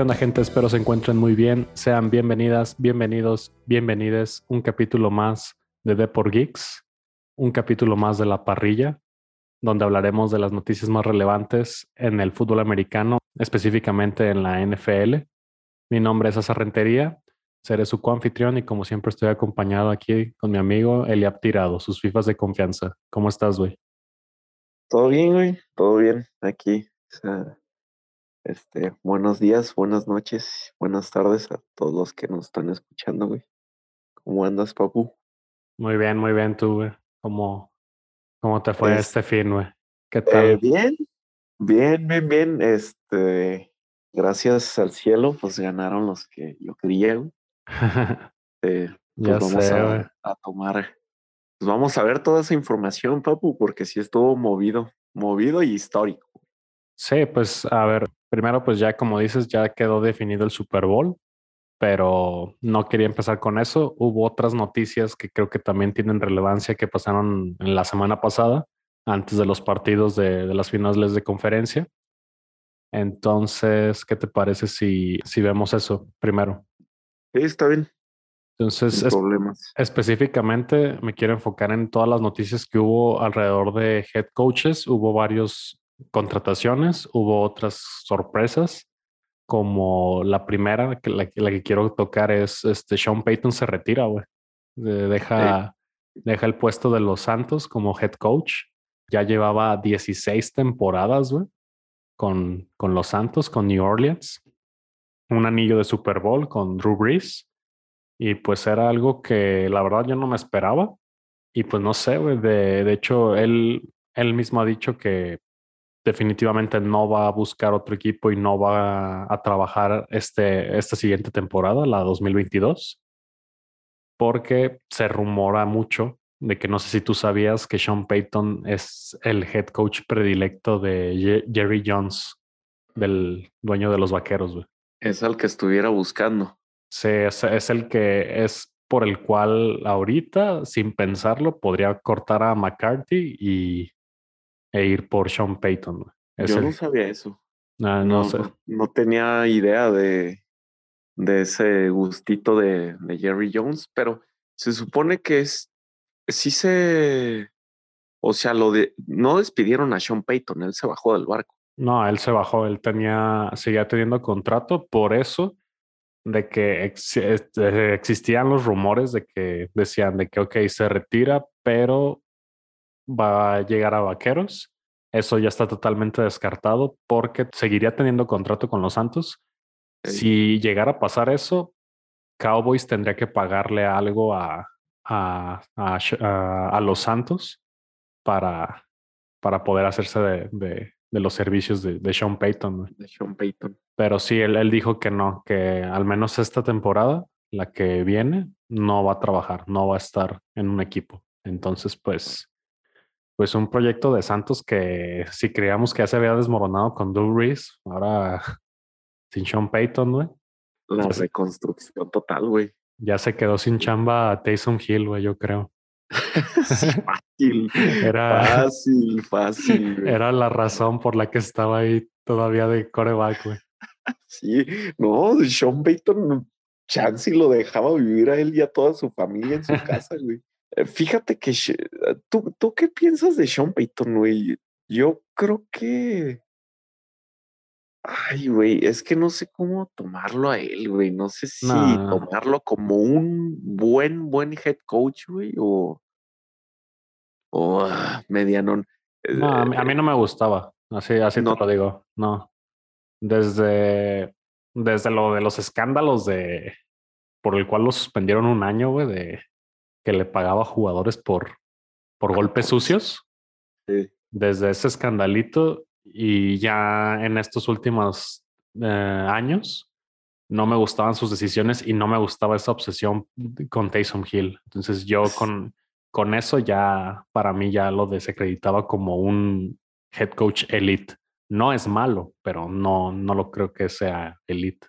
¿Qué gente? Espero se encuentren muy bien. Sean bienvenidas, bienvenidos, bienvenides. Un capítulo más de Deport Geeks, un capítulo más de La Parrilla, donde hablaremos de las noticias más relevantes en el fútbol americano, específicamente en la NFL. Mi nombre es Asa Rentería, seré su coanfitrión y como siempre estoy acompañado aquí con mi amigo Eliab Tirado, sus FIFAs de confianza. ¿Cómo estás, güey? Todo bien, güey, todo bien aquí. Este, buenos días, buenas noches, buenas tardes a todos los que nos están escuchando, güey. ¿Cómo andas, papu? Muy bien, muy bien, tú, güey. ¿Cómo, cómo te fue este fin, güey? ¿Qué Eh, tal? bien, bien, bien, bien. Este, gracias al cielo, pues ganaron los que yo quería, güey. Eh, pues ya vamos sé, a tomar, pues vamos a ver toda esa información, papu, porque sí estuvo movido, movido y histórico. Sí, pues a ver, primero pues ya como dices, ya quedó definido el Super Bowl, pero no quería empezar con eso. Hubo otras noticias que creo que también tienen relevancia que pasaron en la semana pasada, antes de los partidos de, de las finales de conferencia. Entonces, ¿qué te parece si, si vemos eso primero? Sí, está bien, Entonces, es- específicamente me quiero enfocar en todas las noticias que hubo alrededor de head coaches. Hubo varias contrataciones, hubo otras sorpresas, como la primera, que la, que- la que quiero tocar es este Sean Payton se retira, güey. De- Deja, deja el puesto de los Santos como head coach. Ya llevaba 16 temporadas, güey, con, con los Santos, con New Orleans. Un anillo de Super Bowl con Drew Brees. Y pues era algo que la verdad yo no me esperaba. Y pues no sé, güey. De, de hecho, él, él mismo ha dicho que definitivamente no va a buscar otro equipo y no va a trabajar este, esta siguiente temporada, la 2022, porque se rumora mucho de que no sé si tú sabías que Sean Payton es el head coach predilecto de Ye- Jerry Jones, del dueño de los vaqueros. Es al que estuviera buscando. Sí, es, es el que es por el cual ahorita, sin pensarlo, podría cortar a McCarthy y, e ir por Sean Payton. Es Yo el- no sabía eso. Ah, no, No, sé. no, no tenía idea de, de ese gustito de, de Jerry Jones, pero se supone que es, sí se, o sea, lo de, no despidieron a Sean Payton, él se bajó del barco. No, él se bajó, él tenía, seguía teniendo contrato, por eso de que ex- este, existían los rumores de que decían de que, ok, se retira, pero va a llegar a Vaqueros. Eso ya está totalmente descartado porque seguiría teniendo contrato con los Santos. Si llegara a pasar eso, Cowboys tendría que pagarle algo a, a, a los Santos para, para poder hacerse de, de- de los servicios de, de Sean Payton. De Sean Payton. Pero sí, él, él dijo que no, que al menos esta temporada, la que viene, no va a trabajar, no va a estar en un equipo. Entonces, pues, pues un proyecto de Santos que si creíamos que ya se había desmoronado con Drew Brees, ahora sin Sean Payton, güey, La Ya reconstrucción total, güey. ya se quedó sin chamba a Taysom Hill, güey, yo creo. Fácil. Era- Fácil, fácil. güey. Era la razón por la que estaba ahí todavía de coreback, güey. Sí, no, Sean Payton, chance y lo dejaba vivir a él y a toda su familia en su casa, güey. Eh, Fíjate que, Sh- ¿tú, ¿tú qué piensas de Sean Payton, güey? Yo creo que... Ay, güey, es que no sé cómo tomarlo a él, güey. No sé si No. tomarlo como un buen, buen head coach, güey, o... O ah, medianón. Eh, No, a mí, a mí no me gustaba. Así, así No. te lo digo. No. Desde, desde lo de los escándalos de por el cual lo suspendieron un año, güey, de que le pagaba a jugadores por, por golpes sucios. Sí. Desde ese escandalito y ya en estos últimos eh, años no me gustaban sus decisiones y no me gustaba esa obsesión con Taysom Hill. Entonces yo con, con eso ya para mí ya lo desacreditaba como un head coach elite. No es malo, pero no, no lo creo que sea elite.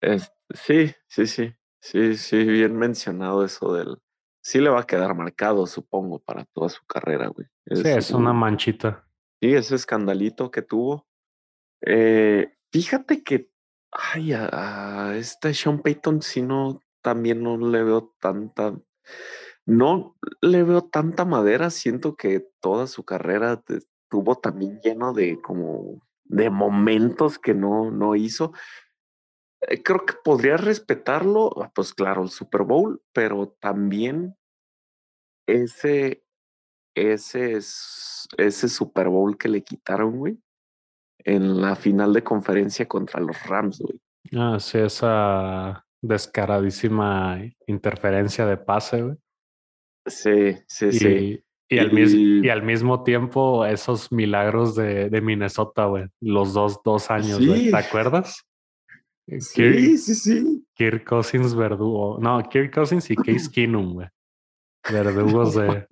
Es- sí, sí, sí, sí, sí, bien mencionado eso del... Sí le va a quedar marcado, supongo, para toda su carrera, güey. Sí, es una manchita. Sí, ese escandalito que tuvo. Eh, fíjate que Ay, a, este Sean Payton si no, también no le veo tanta, no le veo tanta madera, siento que toda su carrera estuvo también lleno de como de momentos que no, no hizo. Eh, creo que podría respetarlo, ah, pues claro, el Super Bowl, pero también ese, ese, ese Super Bowl que le quitaron, güey, en la final de conferencia contra los Rams, güey. Ah, sí, esa descaradísima interferencia de pase, güey. Sí, sí, sí. Y al, y al, mismo tiempo, esos milagros de, de Minnesota, güey. Los dos, dos años, güey. ¿Te acuerdas? Sí, sí, sí. Kirk Cousins verdugo. No, Kirk Cousins y Case Keenum, güey. Verdugos de.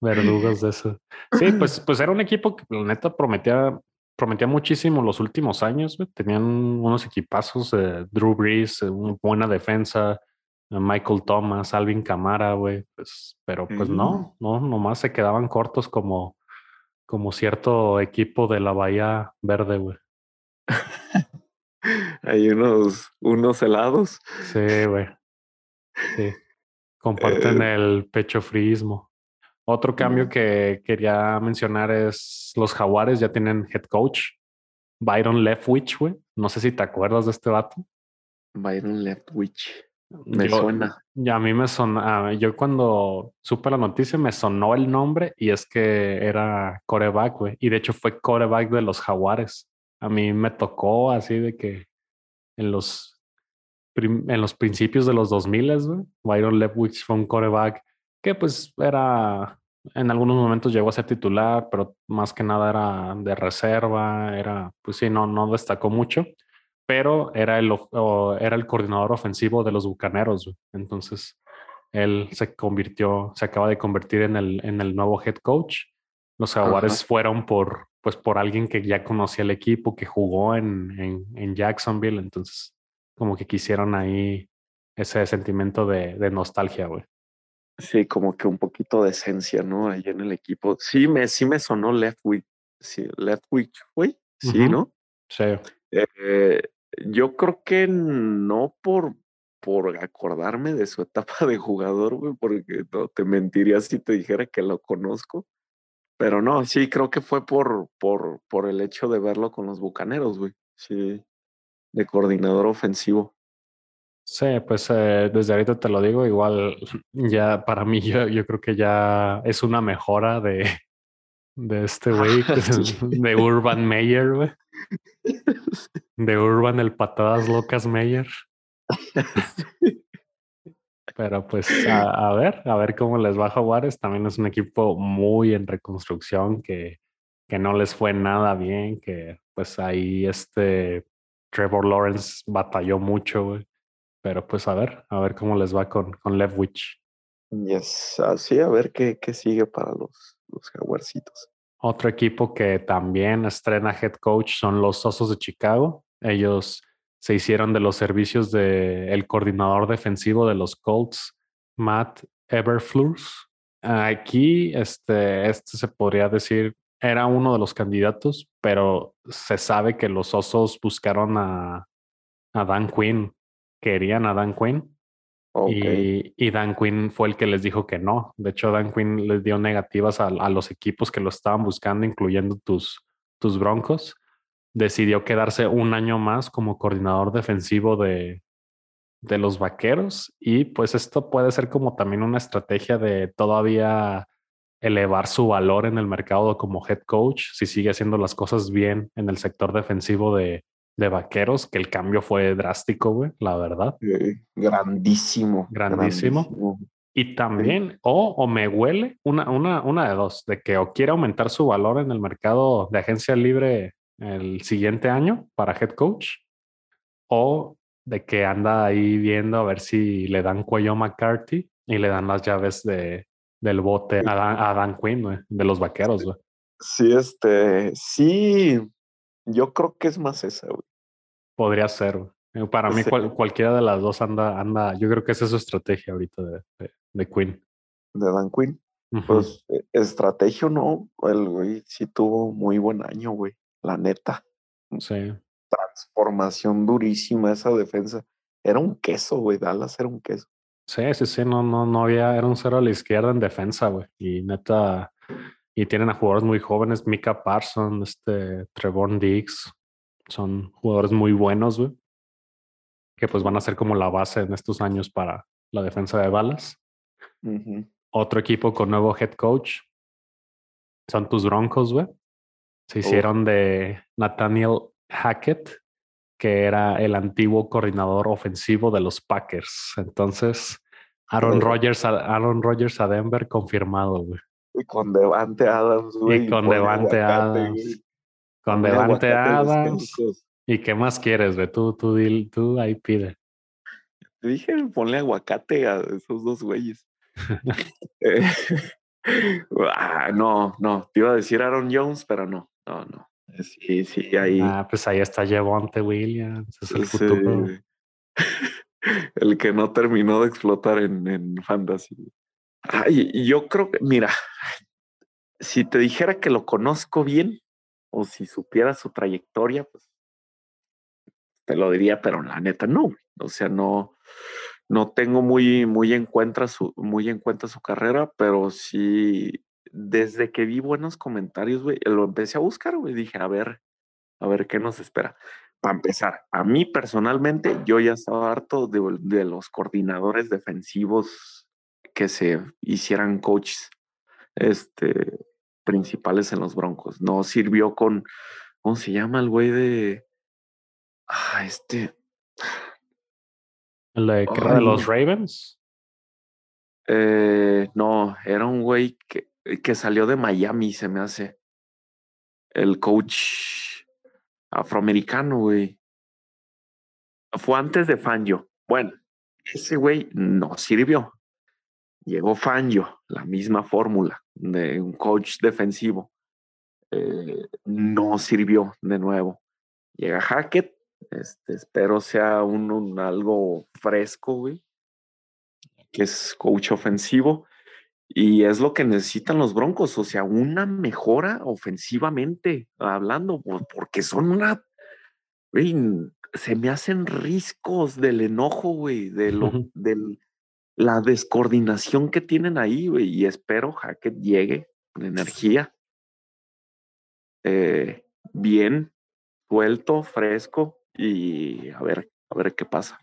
verdugos de eso. Sí, pues, pues era un equipo que la neta prometía, prometía muchísimo los últimos años, güey. Tenían unos equipazos, de Drew Brees, una buena defensa, Michael Thomas, Alvin Camara, güey. Pues, pero pues no, no, nomás se quedaban cortos como, como cierto equipo de la Bahía Verde, güey. Hay unos, unos helados. Sí, güey. Sí. Comparten eh. el pecho fríismo. Otro cambio que quería mencionar es los jaguares ya tienen head coach. Byron Leftwich, güey. No sé si te acuerdas de este vato. Byron Leftwich. Me suena. Ya a mí me sonó. Yo cuando supe la noticia me sonó el nombre y es que era coreback, güey. Y de hecho fue coreback de los jaguares a mí me tocó así de que en los, en los principios de los 2000, güey, Byron Leftwich fue un coreback que pues era, en algunos momentos llegó a ser titular, pero más que nada era de reserva, era, pues sí, no, no destacó mucho, pero era el, era el coordinador ofensivo de los Bucaneros, güey. entonces él se convirtió, se acaba de convertir en el, en el nuevo head coach. Los jaguares fueron por, pues por alguien que ya conocía el equipo, que jugó en, en, Jacksonville, entonces como que quisieron ahí ese sentimiento de, de nostalgia, güey. Sí, como que un poquito de esencia, ¿no? Ahí en el equipo. Sí, me, sí me sonó Leftwich, sí, Leftwich, güey, sí, ¿no? Sí. Eh, yo creo que no por, por acordarme de su etapa de jugador, güey, porque no te mentiría si te dijera que lo conozco, pero no, sí, creo que fue por, por, por el hecho de verlo con los bucaneros, güey. Sí, de coordinador ofensivo. Sí, pues eh, desde ahorita te lo digo, igual ya para mí yo, yo creo que ya es una mejora de, de este güey, de Urban Meyer, güey. De Urban el patadas locas Meyer. Pero pues a, ver, a ver cómo les va a Jaguares. También es un equipo muy en reconstrucción que, que no les fue nada bien, que pues ahí este Trevor Lawrence batalló mucho, güey. Pero pues a ver, a ver cómo les va con, con Levwich. Yes, así a ver qué, qué sigue para los, los Jaguarcitos. Otro equipo que también estrena head coach son los Osos de Chicago. Ellos se hicieron de los servicios del coordinador defensivo de los Colts, Matt Everflus. Aquí, este, este se podría decir, era uno de los candidatos, pero se sabe que los osos buscaron a, a Dan Quinn, querían a Dan Quinn. Y, y, Dan Quinn fue el que les dijo que no. De hecho, Dan Quinn les dio negativas a, a los equipos que lo estaban buscando, incluyendo tus, tus broncos decidió quedarse un año más como coordinador defensivo de, de los vaqueros y pues esto puede ser como también una estrategia de todavía elevar su valor en el mercado como head coach si sigue haciendo las cosas bien en el sector defensivo de, de vaqueros, que el cambio fue drástico, güey, la verdad. grandísimo, grandísimo. Y también, o, o me huele una, una, una de dos, de que o quiere aumentar su valor en el mercado de agencia libre el siguiente año para head coach o de que anda ahí viendo a ver si le dan cuello a McCarthy y le dan las llaves de, del bote a Dan, Quinn, de los vaqueros, güey. Sí, este, sí, yo creo que es más esa, güey. Podría ser. Eh, para mí cualquiera de las dos anda, anda, yo creo que esa es su estrategia ahorita de, de, Quinn. De Dan Quinn. Pues e, estrategia no, el güey sí tuvo muy buen año, güey la neta. Sí. transformación durísima esa defensa. Era un queso, güey. Dallas era un queso. Sí, sí, sí, no, no, no había, era un cero a la izquierda en defensa, güey. Y neta, y tienen a jugadores muy jóvenes, Mika Parson, este, Trevor Diggs, son jugadores muy buenos, güey. Que pues van a ser como la base en estos años para la defensa de balas. Otro equipo con nuevo head coach son tus Broncos, güey. Se hicieron de Nathaniel Hackett, que era el antiguo coordinador ofensivo de los Packers. Entonces, Aaron Rodgers, a, Aaron Rodgers a Denver confirmado, güey. Y con Devante Adams, güey. Y con Devante Adams. Con Devante Adams. ¿Y qué más quieres, güey? Tú, tú, tú ahí pide. Te dije, ponle aguacate a esos dos güeyes. Eh, ah, no, no, te iba a decir Aaron Jones, pero no, no, no. Sí, sí, ahí. Ah, pues ahí está Javonte Williams, es el futuro. el que no terminó de explotar en, en Fantasy. Ay, yo creo que, mira, si te dijera que lo conozco bien, o si supiera su trayectoria, pues te lo diría, pero la neta no. O sea, no, no tengo muy, muy en cuenta su, muy en cuenta su carrera, pero sí desde que vi buenos comentarios, güey, lo empecé a buscar, güey, dije, a ver, a ver qué nos espera. Para empezar, a mí personalmente, yo ya estaba harto de, los coordinadores defensivos que se hicieran coaches este, principales en los Broncos. No sirvió con, ¿cómo se llama el güey de... Ah, este... ¿El de, de los Ravens? Eh, no, era un güey que, que salió de Miami, se me hace. El coach afroamericano, güey. Fue antes de Fangio. Bueno, ese güey no sirvió. Llegó Fangio, la misma fórmula de un coach defensivo. Eh, no sirvió de nuevo. Llega Hackett, este, espero sea un algo fresco, güey, que es coach ofensivo. Y es lo que necesitan los Broncos, o sea, una mejora ofensivamente hablando, porque son una, güey, se me hacen riscos del enojo, güey, de lo, la descoordinación que tienen ahí, güey, y espero Hackett llegue con energía, eh, bien, suelto, fresco, y a ver, a ver qué pasa.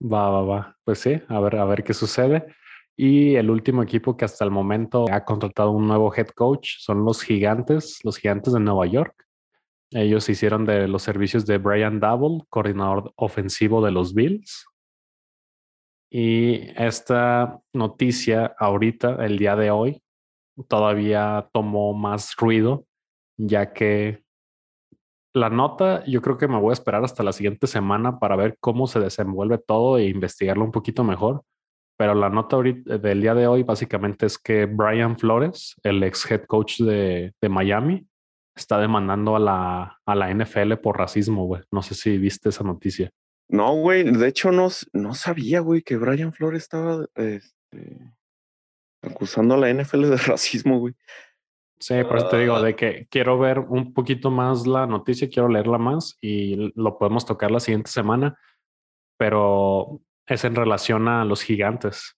Va, va, va. Pues sí, a ver, a ver qué sucede. Y el último equipo que hasta el momento ha contratado un nuevo head coach son los Gigantes, los Gigantes de Nueva York. Ellos hicieron de los servicios de Brian Double, coordinador ofensivo de los Bills. Y esta noticia ahorita, el día de hoy, todavía tomó más ruido, ya que la nota, yo creo que me voy a esperar hasta la siguiente semana para ver cómo se desenvuelve todo e investigarlo un poquito mejor pero la nota ahorita del día de hoy básicamente es que Brian Flores, el ex head coach de, Miami, está demandando a la, a la NFL por racismo, güey. No sé si viste esa noticia. No, güey. De hecho, no, no sabía, güey, que Brian Flores estaba este, acusando a la NFL de racismo, güey. Sí, por eso te digo, de que quiero ver un poquito más la noticia, quiero leerla más y lo podemos tocar la siguiente semana. Pero es en relación a los gigantes,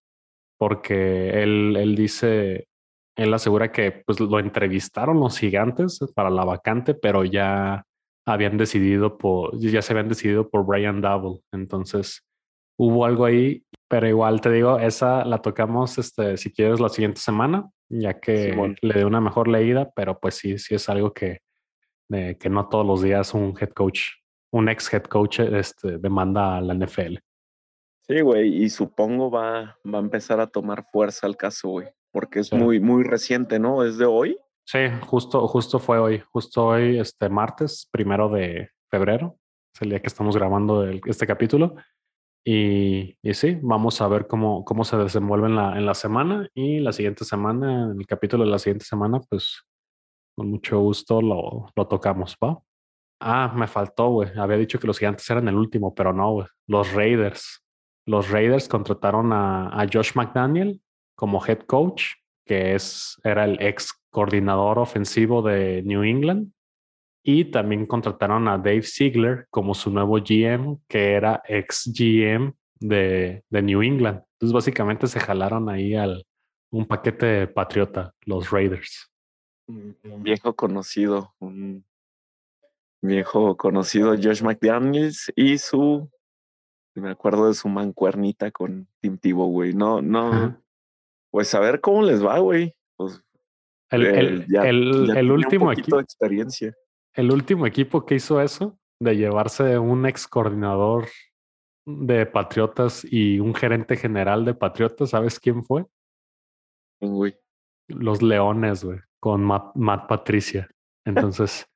porque él, él dice, él asegura que pues lo entrevistaron los gigantes para la vacante, pero ya habían decidido por, ya se habían decidido por Brian Double. Entonces hubo algo ahí, pero igual te digo, esa la tocamos, este, si quieres, la siguiente semana, ya que le dé una mejor leída, pero pues sí, sí es algo que, que no todos los días un head coach, un ex head coach, este, demanda a la NFL. Sí, güey, y supongo va, va a empezar a tomar fuerza el caso, güey, porque es muy, muy reciente, ¿no? ¿Es de hoy? Sí, justo, justo fue hoy, justo hoy, este martes, primero de febrero, es el día que estamos grabando este capítulo. Y, y, sí, vamos a ver cómo, cómo se desenvuelve en la, en la semana y la siguiente semana, en el capítulo de la siguiente semana, pues con mucho gusto lo, lo tocamos, ¿va? Ah, me faltó, güey. Había dicho que los gigantes eran el último, pero no, güey. Los Raiders los Raiders contrataron a, Josh McDaniel como head coach, que es, era el ex coordinador ofensivo de New England. Y también contrataron a Dave Ziegler como su nuevo GM, que era ex GM de, New England. Entonces básicamente se jalaron ahí al un paquete patriota, los Raiders. Un viejo conocido, un viejo conocido Josh McDaniels y su me acuerdo de su mancuernita con Tim Tebow, güey. No, no. Pues a ver cómo les va, güey. Pues, el, el, el, el último equipo. de experiencia. El último equipo que hizo eso, de llevarse un ex coordinador de Patriotas y un gerente general de Patriotas, ¿sabes quién fue? Los Leones, güey, con Matt, Patricia. Entonces,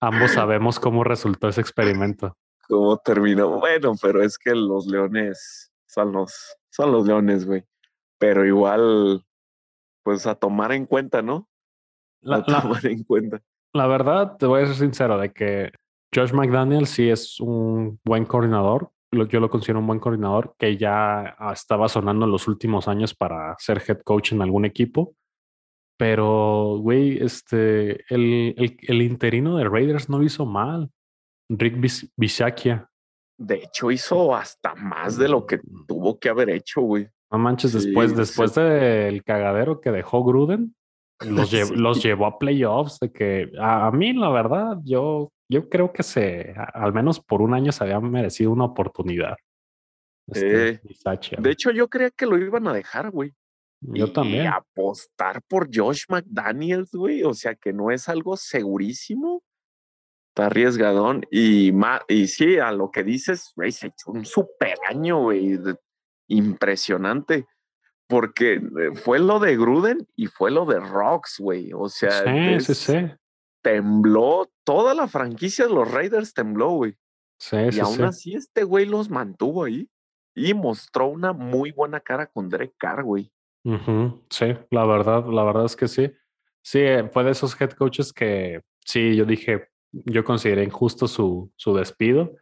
ambos sabemos cómo resultó ese experimento. ¿Cómo terminó? Bueno, pero es que los Leones son los, son los Leones, güey. Pero igual, pues a tomar en cuenta, ¿no? a tomar en cuenta. La verdad, te voy a ser sincero de que Josh McDaniel sí es un buen coordinador. Yo lo considero un buen coordinador que ya estaba sonando en los últimos años para ser head coach en algún equipo. Pero, güey, este, el, el, interino de Raiders no lo hizo mal. Rick Bisaccia. De hecho, hizo hasta más de lo que mm. tuvo que haber hecho, güey. No manches, después, después del cagadero que dejó Gruden, los, los llevó a playoffs. De que a, mí, la verdad, yo, yo creo que se, al menos por un año, se había merecido una oportunidad. Este, de hecho, yo creía que lo iban a dejar, güey. Yo también. Y apostar por Josh McDaniels, güey. O sea que no es algo segurísimo. Está arriesgadón. Y, y sí, a lo que dices, güey, se echó un super año, güey. Impresionante porque eh, fue lo de Gruden y fue lo de Rocks, güey. O sea, sí, sí, tembló toda la franquicia de los Raiders, tembló, güey. Sí, y aún así este güey los mantuvo ahí y mostró una muy buena cara con Derek Carr, güey. Sí, la verdad, la verdad es que sí. Sí, eh, fue de esos head coaches que sí, yo dije, yo consideré injusto su, su despido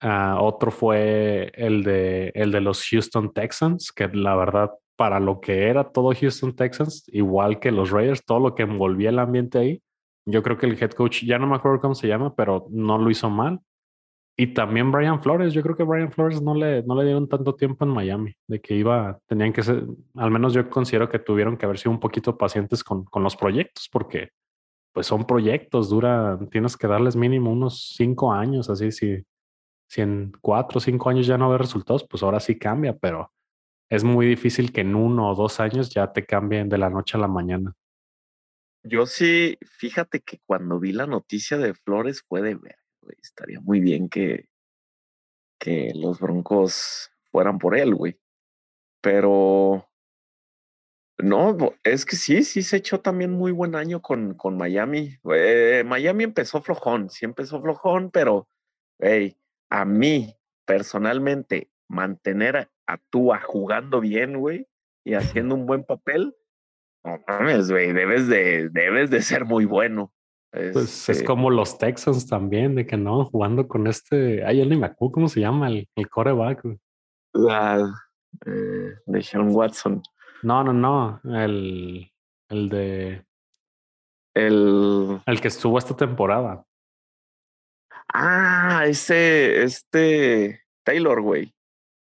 Ah, otro fue el de, el de los Houston Texans, que la verdad, para lo que era todo Houston Texans, igual que los Raiders, todo lo que envolvía el ambiente ahí, yo creo que el head coach, ya no me acuerdo cómo se llama, pero no lo hizo mal. Y también Brian Flores, yo creo que Brian Flores no le, no le dieron tanto tiempo en Miami, de que iba, tenían que ser, al menos yo considero que tuvieron que haber sido un poquito pacientes con, con los proyectos, porque pues son proyectos, dura, tienes que darles mínimo unos cinco años, así, si, si en cuatro o cinco años ya no ve resultados, pues ahora sí cambia, pero es muy difícil que en uno o dos años ya te cambien de la noche a la mañana. Yo sí, fíjate que cuando vi la noticia de Flores fue de ver, estaría muy bien que, que los Broncos fueran por él, güey. Pero no, es que sí, sí se echó también muy buen año con, con Miami. Miami empezó flojón, sí empezó flojón, pero, hey, a mí personalmente mantener a Tua jugando bien, güey, y haciendo un buen papel, no mames, güey, debes de, debes de ser muy bueno. Pues es este como los Texans también, de que no, jugando con este, ay, yo ni me acuerdo cómo se llama, el, el coreback. Ah, eh, de Sean Watson. No, no, no, el, el de... El... El que estuvo esta temporada. Ah, ese, este Taylor, güey.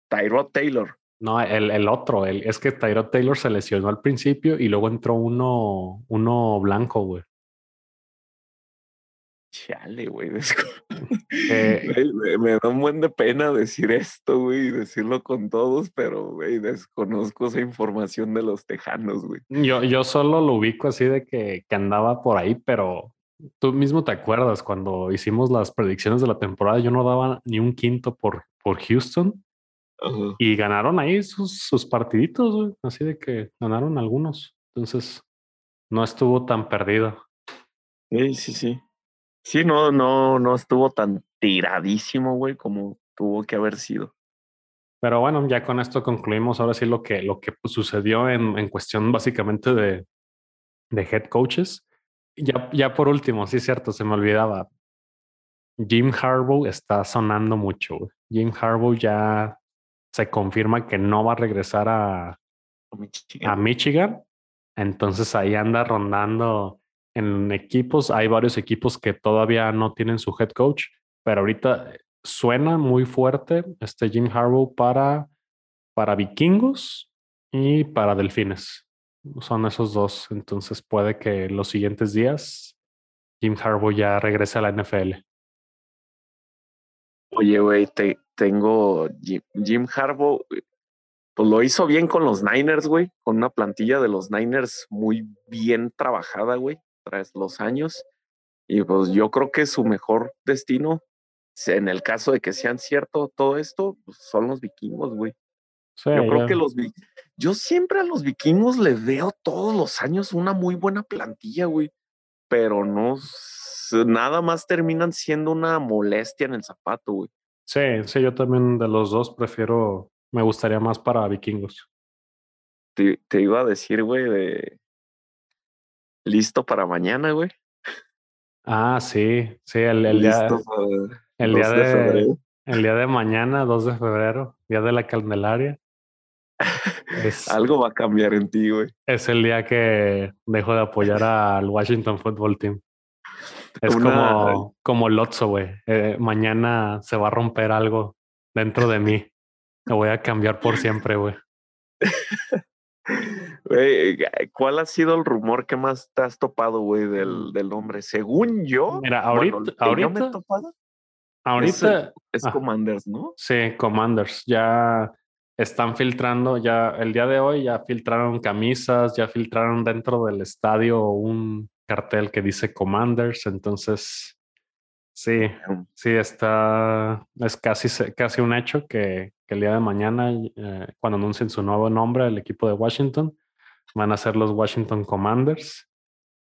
Tyrod Taylor. No, el, el otro, el, es que Tyrod Taylor se lesionó al principio y luego entró uno, uno blanco, güey. Chale, güey. Eh, me, da un buen de pena decir esto, güey, decirlo con todos, pero, güey, desconozco esa información de los tejanos, güey. Yo, yo solo lo ubico así de que, que andaba por ahí, pero tú mismo te acuerdas cuando hicimos las predicciones de la temporada, yo no daba ni un quinto por, por Houston y ganaron ahí sus, sus partiditos, así de que ganaron algunos. Entonces, no estuvo tan perdido. Sí, sí, sí. Sí, no, no, no estuvo tan tiradísimo, güey, como tuvo que haber sido. Pero bueno, ya con esto concluimos ahora sí lo que, lo que sucedió en, en cuestión básicamente de, de head coaches. Ya, ya por último, sí cierto, se me olvidaba. Jim Harbaugh está sonando mucho. Jim Harbaugh ya se confirma que no va a regresar a, a Michigan. Entonces ahí anda rondando en equipos, hay varios equipos que todavía no tienen su head coach, pero ahorita suena muy fuerte este Jim Harbaugh para, para vikingos y para delfines. Son esos dos. Entonces puede que los siguientes días Jim Harbaugh ya regrese a la NFL. Oye, güey, te, tengo Jim, Jim Harbaugh, pues lo hizo bien con los Niners, güey, con una plantilla de los Niners muy bien trabajada, güey, tras los años. Y pues yo creo que su mejor destino, en el caso de que sean cierto todo esto, pues son los vikingos, güey. yo creo que los yo siempre a los vikingos les veo todos los años una muy buena plantilla, güey. Pero no, nada más terminan siendo una molestia en el zapato, güey. Sí, sí, yo también de los dos prefiero, me gustaría más para vikingos. Te, iba a decir, güey, de listo para mañana, güey. Ah, sí, sí, el, el día, el día de, el día de mañana, 2 de febrero, día de la Candelaria. Algo va a cambiar en ti, güey. Es el día que dejo de apoyar al Washington Football Team. Es como, como Lotso, güey. Eh, mañana se va a romper algo dentro de mí. Lo voy a cambiar por siempre, güey. ¿cuál ha sido el rumor que más te has topado, güey, del, del hombre? Según yo. Mira, ahorita. ahorita, ahorita es. Commanders, ¿no? Sí, Commanders. Ya están filtrando, ya el día de hoy ya filtraron camisas, ya filtraron dentro del estadio un cartel que dice Commanders, entonces sí, sí está, es casi, casi un hecho que, el día de mañana, eh, cuando anuncien su nuevo nombre, el equipo de Washington, van a ser los Washington Commanders.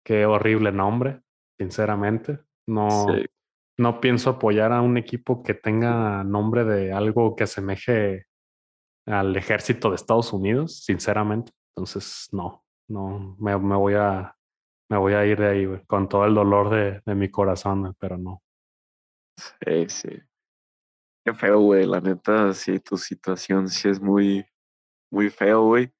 Qué horrible nombre, sinceramente. No, no pienso apoyar a un equipo que tenga nombre de algo que asemeje al ejército de Estados Unidos, sinceramente. Entonces, no, no, me, me voy a me voy a ir de ahí, con todo el dolor de, de mi corazón, pero no. Sí, sí. Qué feo, güey. La neta, sí, tu situación sí es muy, muy feo, güey.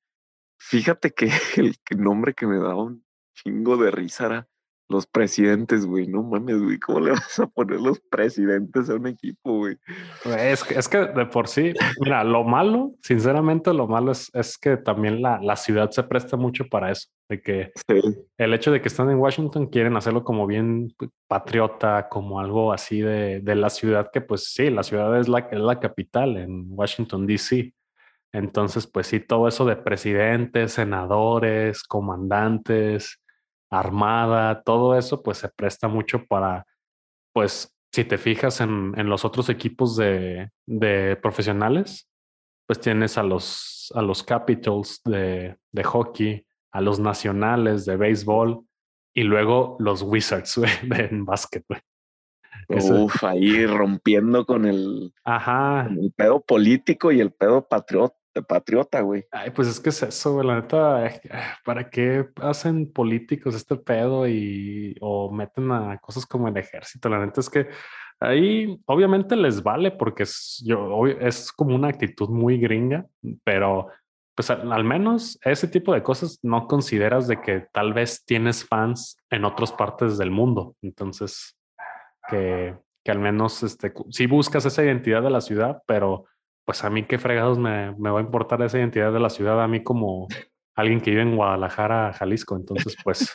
Fíjate que el nombre que me da un chingo de risa era los presidentes, güey, no mames, güey, ¿cómo le vas a poner los presidentes a un equipo, güey? Es que, es que de por sí, mira, lo malo, sinceramente, lo malo es, es que también la, la ciudad se presta mucho para eso, de que el hecho de que están en Washington quieren hacerlo como bien patriota, como algo así de, de la ciudad, que pues sí, la ciudad es la, es la capital en Washington, D.C. Entonces, pues sí, todo eso de presidentes, senadores, comandantes, armada, todo eso, pues se presta mucho para, pues, si te fijas en, en los otros equipos de, de, profesionales, pues tienes a los, a los Capitals de, de hockey, a los nacionales de béisbol y luego los Wizards en básquet. Uf, ahí rompiendo con el, Ajá. Con el pedo político y el pedo patriota patriota, güey. Ay, pues es que es eso, güey. La neta, eh, ¿para qué hacen políticos este pedo y o meten a cosas como el ejército? La neta es que ahí obviamente les vale porque es, yo, es como una actitud muy gringa, pero pues al, menos ese tipo de cosas no consideras de que tal vez tienes fans en otras partes del mundo. Entonces, que, que al menos este, si buscas esa identidad de la ciudad, pero pues a mí qué fregados me, me, va a importar esa identidad de la ciudad, a mí como alguien que vive en Guadalajara, Jalisco. Entonces, pues,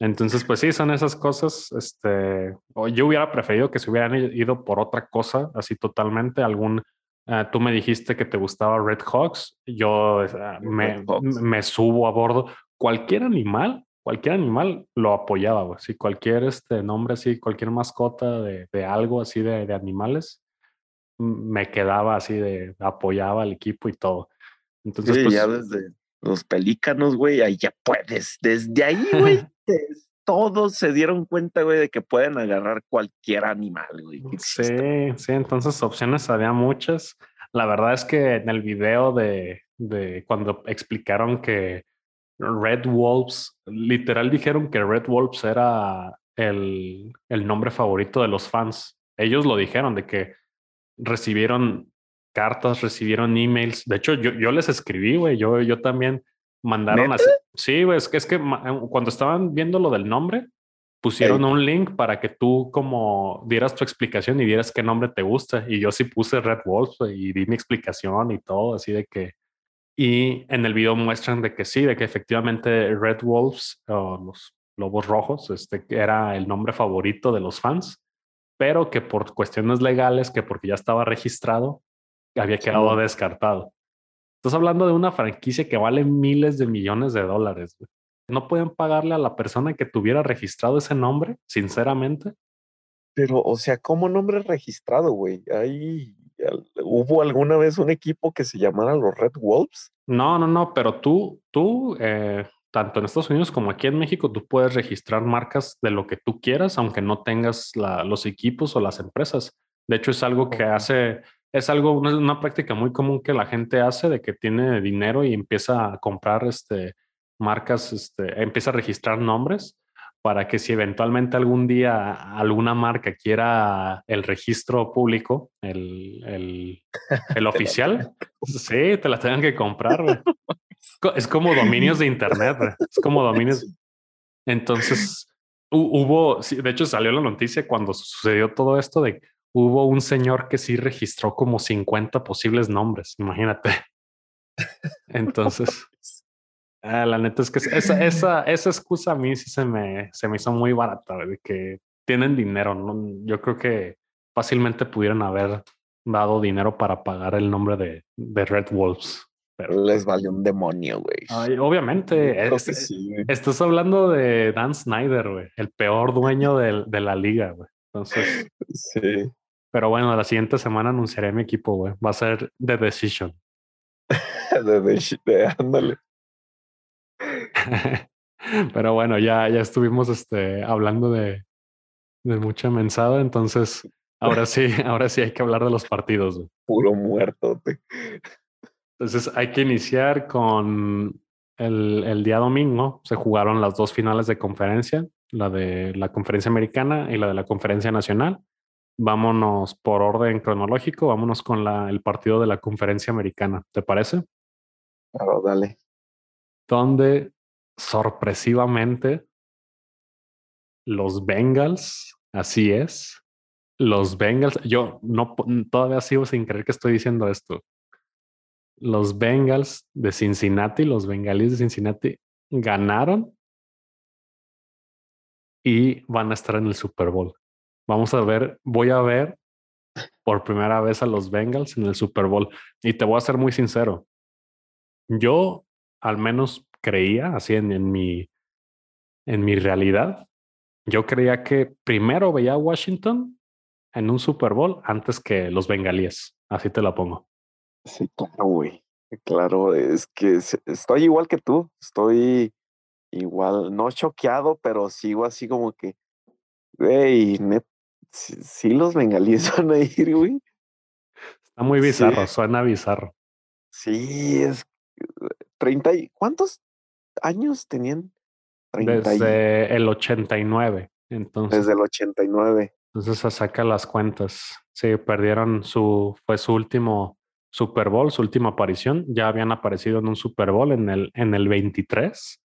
entonces, pues sí, son esas cosas. Este, yo hubiera preferido que se hubieran ido por otra cosa, así totalmente, algún, ah, tú me dijiste que te gustaba Red Hawks, yo ah, me, me, subo a bordo. Cualquier animal, cualquier animal lo apoyaba, Si cualquier este nombre así, cualquier mascota de, de algo así de, de animales, me quedaba así de apoyaba al equipo y todo. Entonces, pues, ya desde los pelícanos, güey, ahí ya puedes. Desde ahí, güey, todos se dieron cuenta, güey, de que pueden agarrar cualquier animal, güey. Sí, sí, entonces opciones había muchas. La verdad es que en el video de, de cuando explicaron que Red Wolves, literal dijeron que Red Wolves era el, el nombre favorito de los fans. Ellos lo dijeron de que recibieron cartas, recibieron emails. De hecho, yo, yo les escribí, güey. Yo, yo también mandaron así. Sí, güey, es que, es que cuando estaban viendo lo del nombre, pusieron un link para que tú como dieras tu explicación y dieras qué nombre te gusta. Y yo sí puse Red Wolf y di mi explicación y todo, así de que... Y en el video muestran de que sí, de que efectivamente Red Wolves, o los Lobos Rojos, este era el nombre favorito de los fans, pero que por cuestiones legales, que porque ya estaba registrado, había quedado descartado. Estás hablando de una franquicia que vale miles de millones de dólares. ¿No pueden pagarle a la persona que tuviera registrado ese nombre, sinceramente? Pero, o sea, ¿cómo nombre registrado, güey? ¿Hay, ¿Hubo alguna vez un equipo que se llamara los Red Wolves? No, no, no, pero tú, tú, eh, tanto en Estados Unidos como aquí en México, tú puedes registrar marcas de lo que tú quieras, aunque no tengas los equipos o las empresas. De hecho, es algo que hace, es algo, una, una, práctica muy común que la gente hace de que tiene dinero y empieza a comprar este, marcas, este, empieza a registrar nombres para que si eventualmente algún día alguna marca quiera el registro público, el, el, oficial, sí, te la tengan que comprar. Es como dominios de Internet, es como dominios. Entonces, hubo, de hecho salió la noticia cuando sucedió todo esto de hubo un señor que sí registró como 50 posibles nombres, imagínate. Entonces, Ah, la neta es que esa, esa, esa excusa a mí sí se me, se me hizo muy barata, de que tienen dinero. ¿no? Yo creo que fácilmente pudieran haber dado dinero para pagar el nombre de, de Red Wolves. Pero les valió un demonio, güey. obviamente. estás hablando de Dan Snyder, güey, el peor dueño de, de la liga, güey. Entonces. Sí. Pero bueno, la siguiente semana anunciaré mi equipo, güey. Va a ser The Decision. The Decision, ándale. Pero bueno, ya, ya estuvimos este, hablando de, de mucha mensada, entonces ahora sí, ahora sí hay que hablar de los partidos. Puro muerto. Entonces hay que iniciar con el, el, día domingo. Se jugaron las dos finales de conferencia, la de la conferencia americana y la de la conferencia nacional. Vámonos por orden cronológico, vámonos con la, el partido de la conferencia americana. ¿Te parece? Claro, dale donde sorpresivamente los Bengals, así es, los Bengals, yo no todavía sigo sin creer que estoy diciendo esto. Los Bengals de Cincinnati, los Bengalíes de Cincinnati ganaron y van a estar en el Super Bowl. Vamos a ver, voy a ver por primera vez a los Bengals en el Super Bowl. Y te voy a ser muy sincero. Yo al menos creía, así en, mi, en mi realidad, yo creía que primero veía a Washington en un Super Bowl antes que los bengalíes. Así te la pongo. Sí, claro, güey. Claro, es que estoy igual que tú. Estoy igual, no choqueado, pero sigo así como que, güey, sí, los bengalíes van a ir, güey. Está muy bizarro, suena bizarro. Sí, es 30 y ¿cuántos años tenían? Desde el 89. Entonces, Desde el 89. Entonces se saca las cuentas. Sí, perdieron su, fue su último Super Bowl, su última aparición. Ya habían aparecido en un Super Bowl en el, en el 23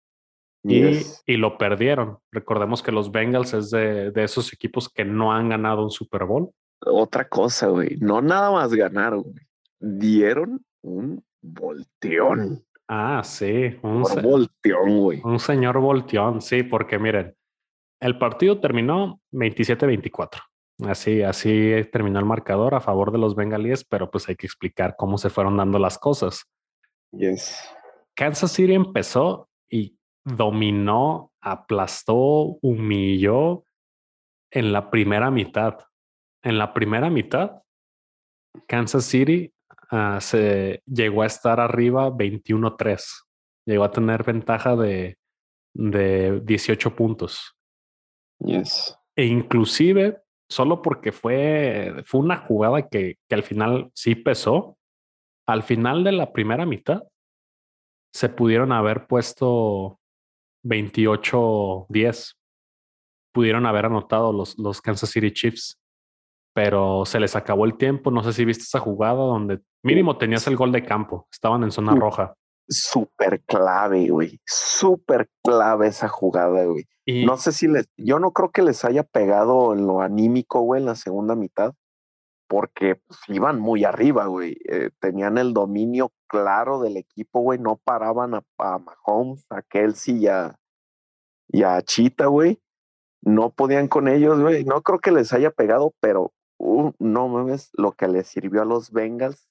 y, y, lo perdieron. Recordemos que los Bengals es de, de, esos equipos que no han ganado un Super Bowl. Otra cosa, güey. No nada más ganaron, güey. Dieron un volteón. Ah, sí. Un volteón, güey. Un señor volteón, sí, porque miren, el partido terminó 27-24. Así, así terminó el marcador a favor de los bengalíes, pero pues hay que explicar cómo se fueron dando las cosas. Yes. Kansas City empezó y dominó, aplastó, humilló en la primera mitad. En la primera mitad, Kansas City Ah, se llegó a estar arriba 21-3. Llegó a tener ventaja de, de 18 puntos. Yes. E inclusive, solo porque fue, fue una jugada que, que al final sí pesó, al final de la primera mitad se pudieron haber puesto 28-10. Pudieron haber anotado los, los Kansas City Chiefs pero se les acabó el tiempo. No sé si viste esa jugada donde mínimo tenías el gol de campo, estaban en zona roja. Súper clave, güey. Súper clave esa jugada, güey. No sé si les, yo no creo que les haya pegado en lo anímico, güey, en la segunda mitad, porque pues, iban muy arriba, güey. Eh, tenían el dominio claro del equipo, güey. No paraban a, Mahomes, a Kelsey y a, y a Chita, güey. No podían con ellos, güey. No creo que les haya pegado, pero uh, no mames lo que les sirvió a los Bengals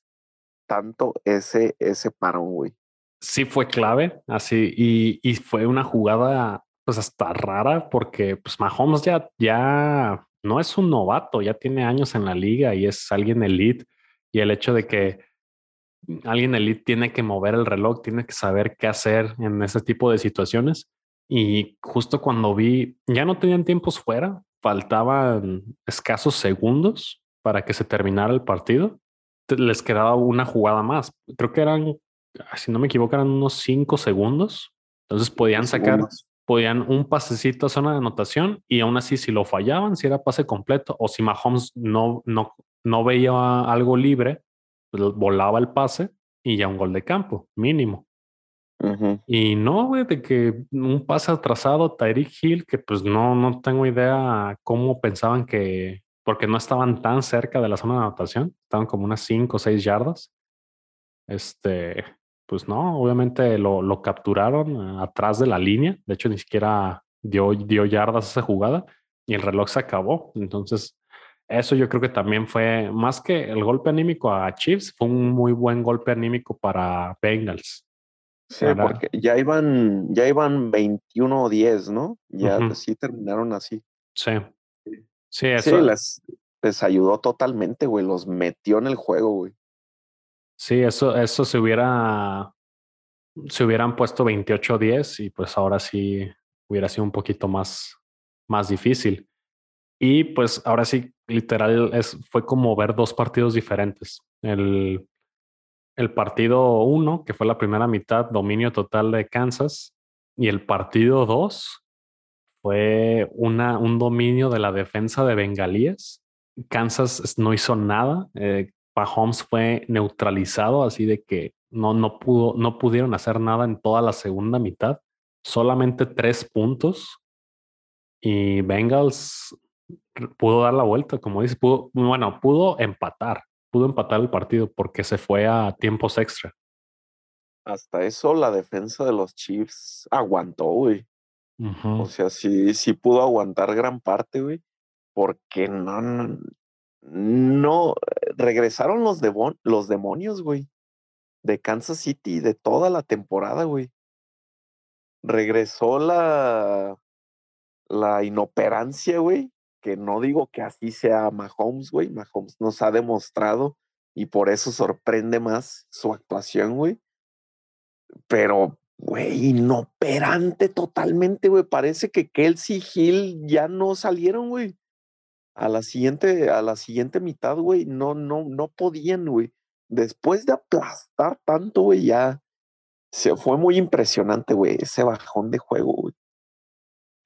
tanto ese, ese parón, güey. Sí fue clave, así, y, fue una jugada pues hasta rara porque pues Mahomes ya, ya no es un novato, ya tiene años en la liga y es alguien elite y el hecho de que alguien elite tiene que mover el reloj, tiene que saber qué hacer en ese tipo de situaciones y justo cuando vi, ya no tenían tiempos fuera, faltaban escasos segundos para que se terminara el partido les quedaba una jugada más. Creo que eran, si no me equivoco, eran unos cinco segundos. Entonces podían sacar, podían un pasecito a zona de anotación y aún así si lo fallaban, si era pase completo o si Mahomes no, no, no veía algo libre, pues volaba el pase y ya un gol de campo, mínimo. Y no, güey, de que un pase atrasado, Tyreek Hill, que pues no, no tengo idea cómo pensaban que, porque no estaban tan cerca de la zona de anotación, estaban como unas 5 o 6 yardas. Este, pues no, obviamente lo, lo, capturaron eh, atrás de la línea, de hecho ni siquiera dio, dio yardas esa jugada y el reloj se acabó. Entonces, eso yo creo que también fue más que el golpe anímico a Chiefs, fue un muy buen golpe anímico para Bengals. Sí, porque ya iban, ya iban 21 o 10, ¿no? Ya sí terminaron así. Sí. Sí, eso. les, les ayudó totalmente, güey. Los metió en el juego, güey. Sí, eso, eso se hubiera. Se hubieran puesto 28-10 y pues ahora sí hubiera sido un poquito más, más difícil. Y pues ahora sí, literal, es, fue como ver dos partidos diferentes. El, el partido 1, que fue la primera mitad, dominio total de Kansas, y el partido 2, fue una, un dominio de la defensa de Bengalíes. Kansas no hizo nada. Eh, Mahomes fue neutralizado, así de que no, no, pudo, no pudieron hacer nada en toda la segunda mitad. Solamente tres puntos. Y Bengals pudo dar la vuelta, como dice, pudo, bueno, pudo empatar, pudo empatar el partido porque se fue a tiempos extra. Hasta eso la defensa de los Chiefs aguantó, güey. O sea, sí, sí pudo aguantar gran parte, güey, porque no, no, no regresaron los, los demonios, güey, de Kansas City de toda la temporada, güey. Regresó la, la inoperancia, güey, que no digo que así sea Mahomes, güey. Mahomes nos ha demostrado y por eso sorprende más su actuación, güey. Pero güey, inoperante totalmente, güey. Parece que Kelsey Hill ya no salieron, güey. A la siguiente, a la siguiente mitad, güey, no, no, no podían, güey. Después de aplastar tanto, güey, ya se fue muy impresionante, güey, ese bajón de juego, güey.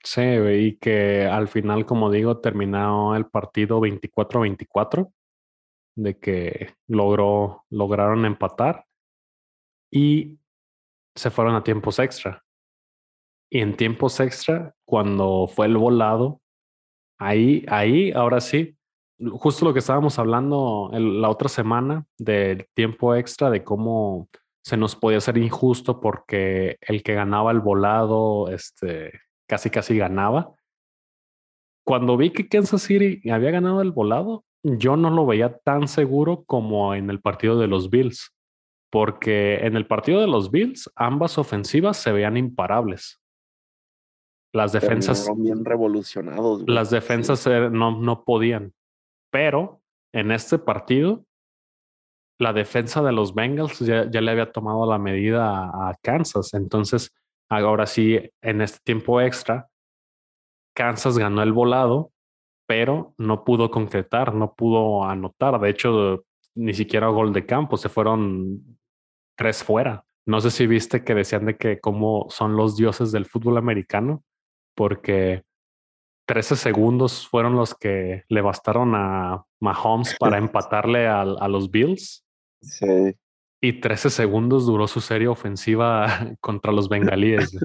Sí, güey, y que al final, como digo, terminó el partido 24-24, de que logró, lograron empatar. Y se fueron a tiempos extra. Y en tiempos extra, cuando fue el volado, ahí, ahí, ahora sí, justo lo que estábamos hablando la otra semana del tiempo extra, de cómo se nos podía hacer injusto porque el que ganaba el volado, este, casi casi ganaba. Cuando vi que Kansas City había ganado el volado, yo no lo veía tan seguro como en el partido de los Bills porque en el partido de los Bills ambas ofensivas se veían imparables. Las defensas... bien revolucionados. Las defensas no, no podían. Pero en este partido, la defensa de los Bengals ya, le había tomado la medida a, Kansas. Entonces, ahora sí, en este tiempo extra, Kansas ganó el volado, pero no pudo concretar, no pudo anotar. De hecho, ni siquiera gol de campo, se fueron tres fuera. No sé si viste que decían de que cómo son los dioses del fútbol americano, porque 13 segundos fueron los que le bastaron a Mahomes para empatarle a, a los Bills. Sí. y 13 segundos duró su serie ofensiva contra los bengalíes.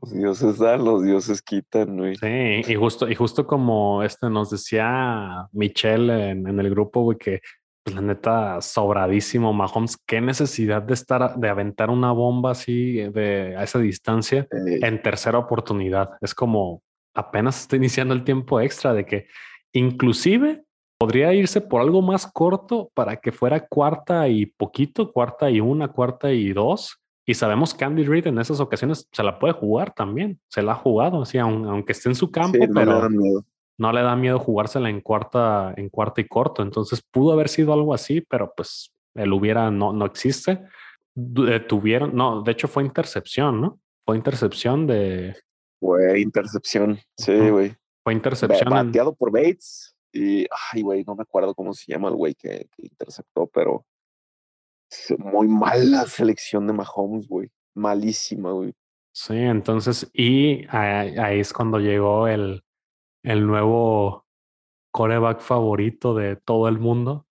Los dioses dan, los dioses quitan, güey. Sí, y justo, y justo como este nos decía Michelle en, en el grupo, güey, que pues la neta, sobradísimo Mahomes. Qué necesidad de estar, de aventar una bomba así de, a esa distancia en tercera oportunidad. Es como apenas está iniciando el tiempo extra de que inclusive podría irse por algo más corto para que fuera cuarta y poquito, cuarta y una, cuarta y dos. Y sabemos que Andy Reid en esas ocasiones se la puede jugar también. Se la ha jugado, así, aunque esté en su campo, pero no le da miedo jugársela en cuarta, en cuarta y corto. Entonces pudo haber sido algo así, pero pues el hubiera no, no existe. Tuvieron, no, de hecho fue intercepción, ¿no? Fue intercepción de. Fue intercepción, sí, güey. Fue intercepción. Bateado por Bates. Y, ay, güey, no me acuerdo cómo se llama el güey que, interceptó, pero muy mala selección de Mahomes, güey. Malísima, güey. Sí, entonces, y ahí es cuando llegó el, el nuevo coreback favorito de todo el mundo.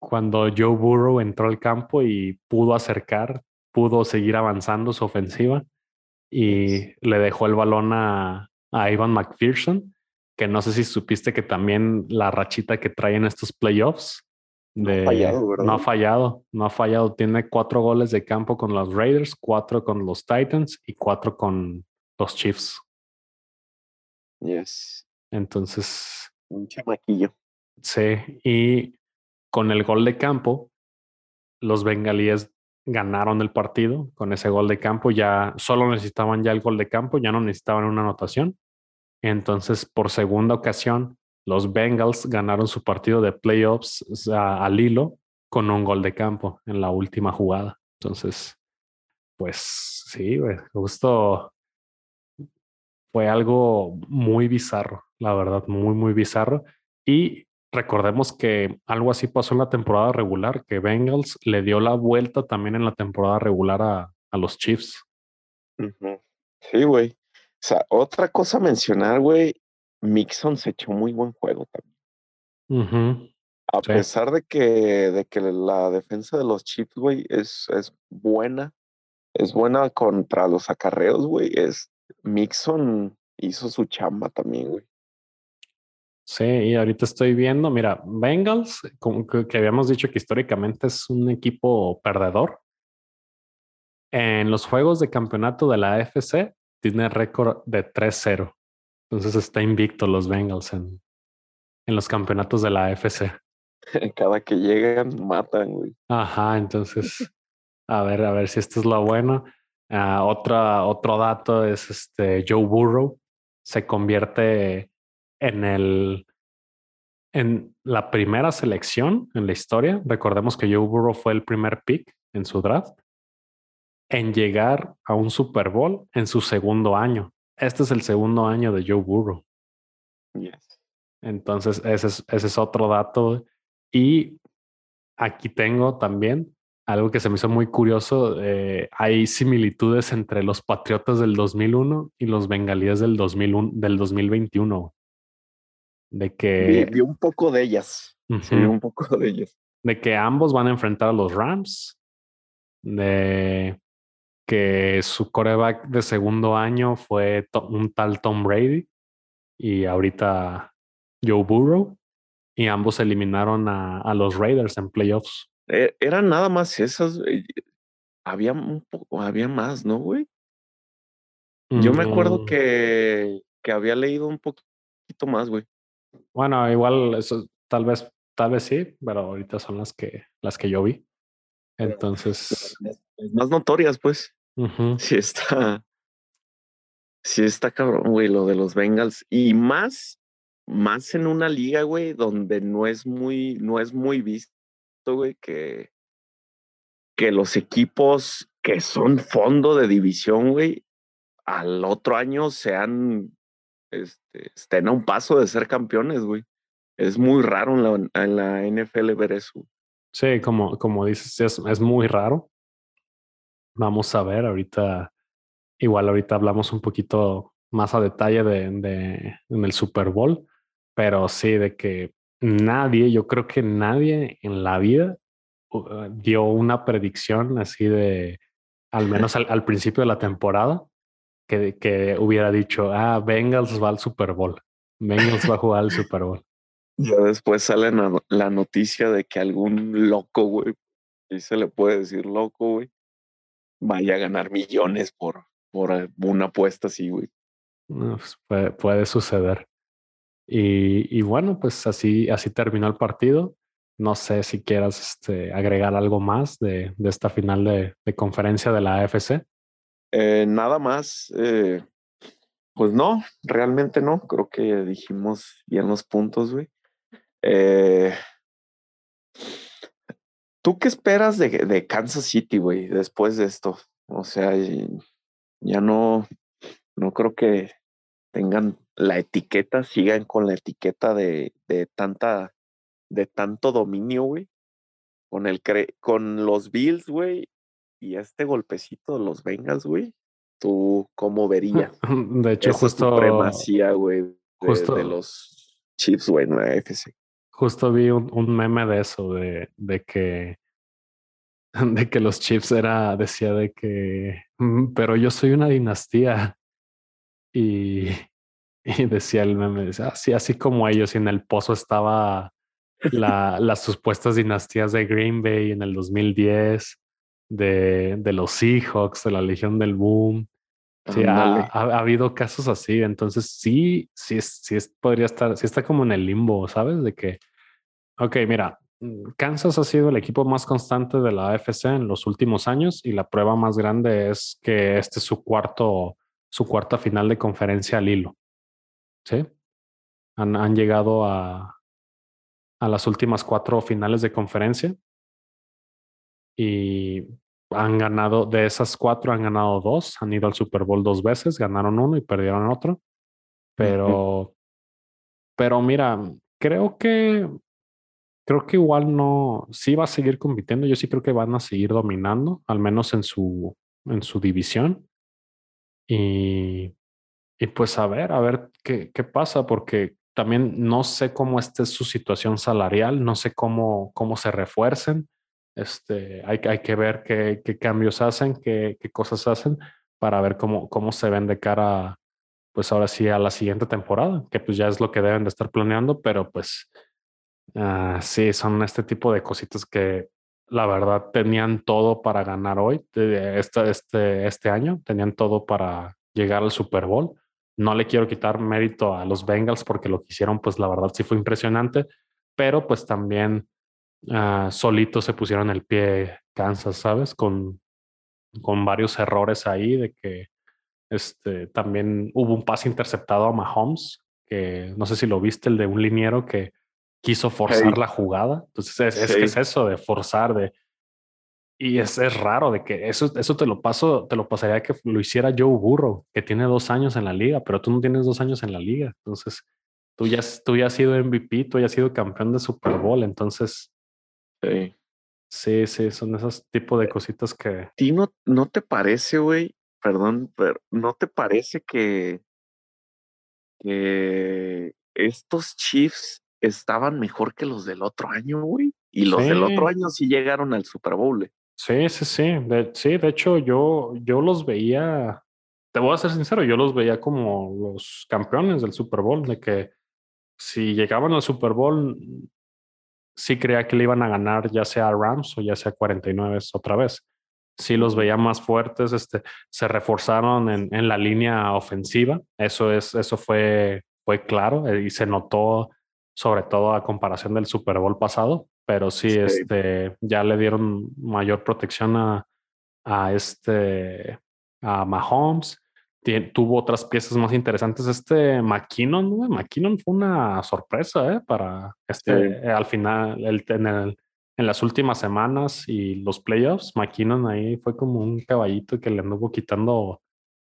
Cuando Joe Burrow entró al campo y pudo acercar, pudo seguir avanzando su ofensiva y le dejó el balón a, a Ivan McPherson, que no sé si supiste que también la rachita que trae en estos playoffs de, no, ha fallado, no ha fallado, no ha fallado. Tiene cuatro goles de campo con los Raiders, cuatro con los Titans y cuatro con los Chiefs. Yes. Entonces. Un chamaquillo. Sí, y con el gol de campo, los bengalíes ganaron el partido con ese gol de campo. Ya solo necesitaban ya el gol de campo, ya no necesitaban una anotación. Entonces, por segunda ocasión, los Bengals ganaron su partido de playoffs al hilo con un gol de campo en la última jugada. Entonces, pues sí, justo fue algo muy bizarro, la verdad, muy, muy bizarro. Y recordemos que algo así pasó en la temporada regular, que Bengals le dio la vuelta también en la temporada regular a, a los Chiefs. Sí, güey. O sea, otra cosa a mencionar, güey, Mixon se echó muy buen juego también. A pesar de que, de que la defensa de los Chiefs, güey, es, es buena, es buena contra los acarreos, güey, es, Mixon hizo su chamba también, güey. Sí, y ahorita estoy viendo, mira, Bengals, como que, habíamos dicho que históricamente es un equipo perdedor. En los juegos de campeonato de la AFC tiene récord de 3-0. Entonces está invicto los Bengals en, en los campeonatos de la AFC. Cada que llegan, matan, güey. Ajá, entonces, a ver, a ver si esto es lo bueno. Uh, otra, otro dato es este Joe Burrow se convierte en el en la primera selección en la historia. Recordemos que Joe Burrow fue el primer pick en su draft en llegar a un Super Bowl en su segundo año. Este es el segundo año de Joe Burrow. Yes. Entonces, ese es, ese es otro dato. Y aquí tengo también algo que se me hizo muy curioso, eh, hay similitudes entre los Patriotas del 2001 y los Bengalíes del, 2001, del 2021. De que... Vi, un poco de ellas. Sí, un poco de ellas. De que ambos van a enfrentar a los Rams. De que su coreback de segundo año fue un tal Tom Brady y ahorita Joe Burrow. Y ambos eliminaron a, a los Raiders en playoffs. Eh, eran nada más esas, Había un poco, había más, ¿no, güey? Yo me acuerdo mm. que, que había leído un poquito más, güey. Bueno, igual eso tal vez, tal vez sí, pero ahorita son las que, las que yo vi. Entonces. más notorias, pues. Sí está. Sí está cabrón, güey, lo de los Bengals. Y más, más en una liga, güey, donde no es muy, no es muy güey, que, que los equipos que son fondo de división, güey, al otro año sean, este, estén a un paso de ser campeones, güey. Es muy raro en la, en la NFL ver eso. Sí, como, como dices, es, es muy raro. Vamos a ver, ahorita, igual ahorita hablamos un poquito más a detalle de, de en el Super Bowl, pero sí, de que nadie, yo creo que nadie en la vida uh, dio una predicción así de, al menos al, principio de la temporada, que, que, hubiera dicho, ah, Bengals va al Super Bowl. Bengals va a jugar al Super Bowl. Ya después sale la noticia de que algún loco, güey, y se le puede decir loco, güey, vaya a ganar millones por, por una apuesta así, güey. Pues, puede, puede, suceder. Y, bueno, pues así, así terminó el partido. No sé si quieras este, agregar algo más de, esta final de, de, conferencia de la AFC. Eh, nada más. Eh, pues no, realmente no. Creo que dijimos bien los puntos, güey. Eh, ¿Tú qué esperas de, de Kansas City, güey, después de esto? O sea, ya no, no creo que tengan la etiqueta, sigan con la etiqueta de, de tanta, de tanto dominio, güey. Con el con los Bills, güey, y este golpecito de los Bengals, güey. ¿Tú cómo verías? De hecho, justo. Supremacía, güey, de, de, los Chiefs, güey, en la FC. Justo vi un, un meme de eso, de, de que de que los Chiefs era, decía de que, mm, pero yo soy una dinastía. Y, y decía el meme, así, así como ellos, y en el pozo estaba la, las supuestas dinastías de Green Bay en el 2010, de, de los Seahawks, de la Legión del Boom. Sí, ha, ha, habido casos así, entonces sí, sí, sí podría estar, sí está como en el limbo, ¿sabes? De que, ok, mira, Mm, Kansas ha sido el equipo más constante de la AFC en los últimos años y la prueba más grande es que este es su cuarto, su cuarta final de conferencia al hilo. ¿Sí? Han, han llegado a, a las últimas cuatro finales de conferencia y han ganado, de esas cuatro han ganado dos, han ido al Super Bowl dos veces, ganaron uno y perdieron otro. Pero, pero mira, creo que creo que igual no, sí va a seguir compitiendo. Yo sí creo que van a seguir dominando, al menos en su, en su división. Y, y pues a ver, a ver qué, qué pasa, porque también no sé cómo esté su situación salarial, no sé cómo, cómo se refuercen. Este, hay, hay que ver qué, qué cambios hacen, qué, qué, cosas hacen para ver cómo, cómo se ven de cara, pues ahora sí, a la siguiente temporada, que pues ya es lo que deben de estar planeando, pero pues Ah, sí, son este tipo de cositas que la verdad tenían todo para ganar hoy, este, este, este año, tenían todo para llegar al Super Bowl. No le quiero quitar mérito a los Bengals porque lo que hicieron, pues la verdad sí fue impresionante, pero pues también uh, solitos se pusieron el pie Kansas, ¿sabes? Con, con varios errores ahí de que este, también hubo un pase interceptado a Mahomes, que no sé si lo viste, el de un liniero que quiso forzar la jugada. Entonces es, es, eso de forzar, de y es, es, raro de que eso, eso te lo paso, te lo pasaría que lo hiciera Joe Burrow, que tiene dos años en la liga, pero tú no tienes dos años en la liga. Entonces, tú ya, tú ya has sido MVP, tú ya has sido campeón de Super Bowl. Entonces, sí, sí, sí son esos tipos de cositas que. ¿Ti no, no te parece, güey? Perdón, pero ¿no te parece que, que estos Chiefs estaban mejor que los del otro año, güey. Y los del otro año sí llegaron al Super Bowl. Eh. Sí, sí, sí. De, sí, de hecho, yo, yo los veía, te voy a ser sincero, yo los veía como los campeones del Super Bowl, de que si llegaban al Super Bowl, sí creía que le iban a ganar ya sea Rams o ya sea a 49 otra vez. Sí los veía más fuertes, este, se reforzaron en, en la línea ofensiva. Eso es, eso fue, fue claro eh, y se notó sobre todo a comparación del Super Bowl pasado, pero sí, este, ya le dieron mayor protección a, a este, a Mahomes. tuvo otras piezas más interesantes. Este McKinnon, McKinnon fue una sorpresa ¿eh? para este, eh, al final, el, en, el, en las últimas semanas y los playoffs, McKinnon ahí fue como un caballito que le anduvo quitando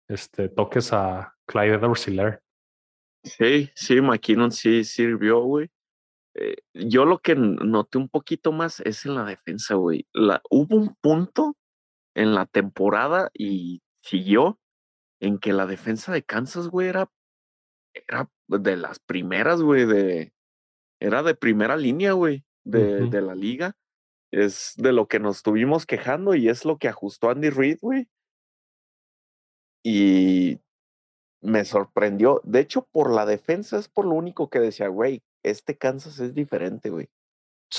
este, toques a Clyde Edwards Sí, sí, McKinnon sí sirvió, güey. Eh, yo lo que noté un poquito más es en la defensa, güey. La, hubo un punto en la temporada y siguió en que la defensa de Kansas, güey, era, era de las primeras, güey, de, era de primera línea, güey, de, de la liga. Es de lo que nos estuvimos quejando y es lo que ajustó Andy Reid, güey. Y me sorprendió. De hecho, por la defensa es por lo único que decía, güey, este Kansas es diferente, güey.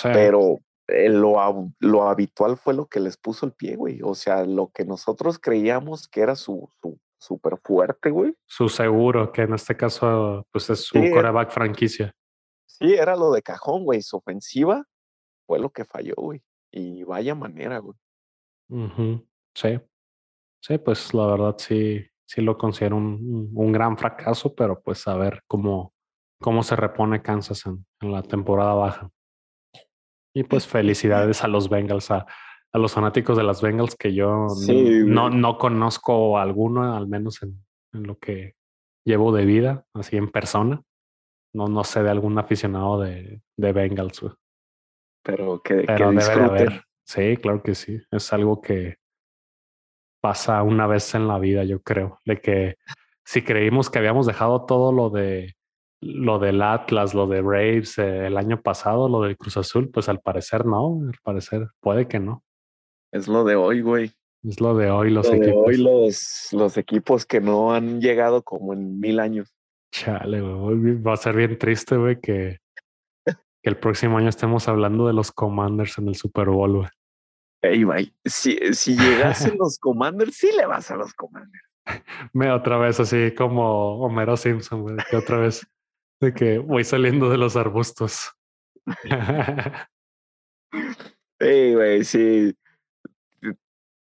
Pero eh, lo, lo, habitual fue lo que les puso el pie, güey. O sea, lo que nosotros creíamos que era su, su súper fuerte, güey. Su seguro, que en este caso, pues es su coreback franquicia. Sí, era lo de cajón, güey. Su ofensiva fue lo que falló, güey. Y vaya manera, güey. Sí. Sí, pues la verdad sí, sí lo considero un, un, gran fracaso, pero pues a ver cómo, cómo se repone Kansas en, en la temporada baja. Y pues felicidades a los Bengals, a, a los fanáticos de las Bengals que yo no, no conozco alguno, al menos en, en, lo que llevo de vida, así en persona. No, no sé de algún aficionado de, de Bengals. Pero que, Pero debe de haber. Sí, claro que sí. Es algo que pasa una vez en la vida, yo creo. De que si creímos que habíamos dejado todo lo de lo del Atlas, lo de Braves eh, el año pasado, lo del Cruz Azul, pues al parecer no, al parecer puede que no. Es lo de hoy, güey. Es lo de hoy los lo equipos. De hoy los, los equipos que no han llegado como en mil años. Chale, güey. Va a ser bien triste, güey, que, que el próximo año estemos hablando de los Commanders en el Super Bowl, güey. Ey, güey, si, si llegasen los Commanders, sí le vas a los Commanders. Me otra vez así como Homero Simpson, güey, que otra vez de que voy saliendo de los arbustos. Ey, güey, sí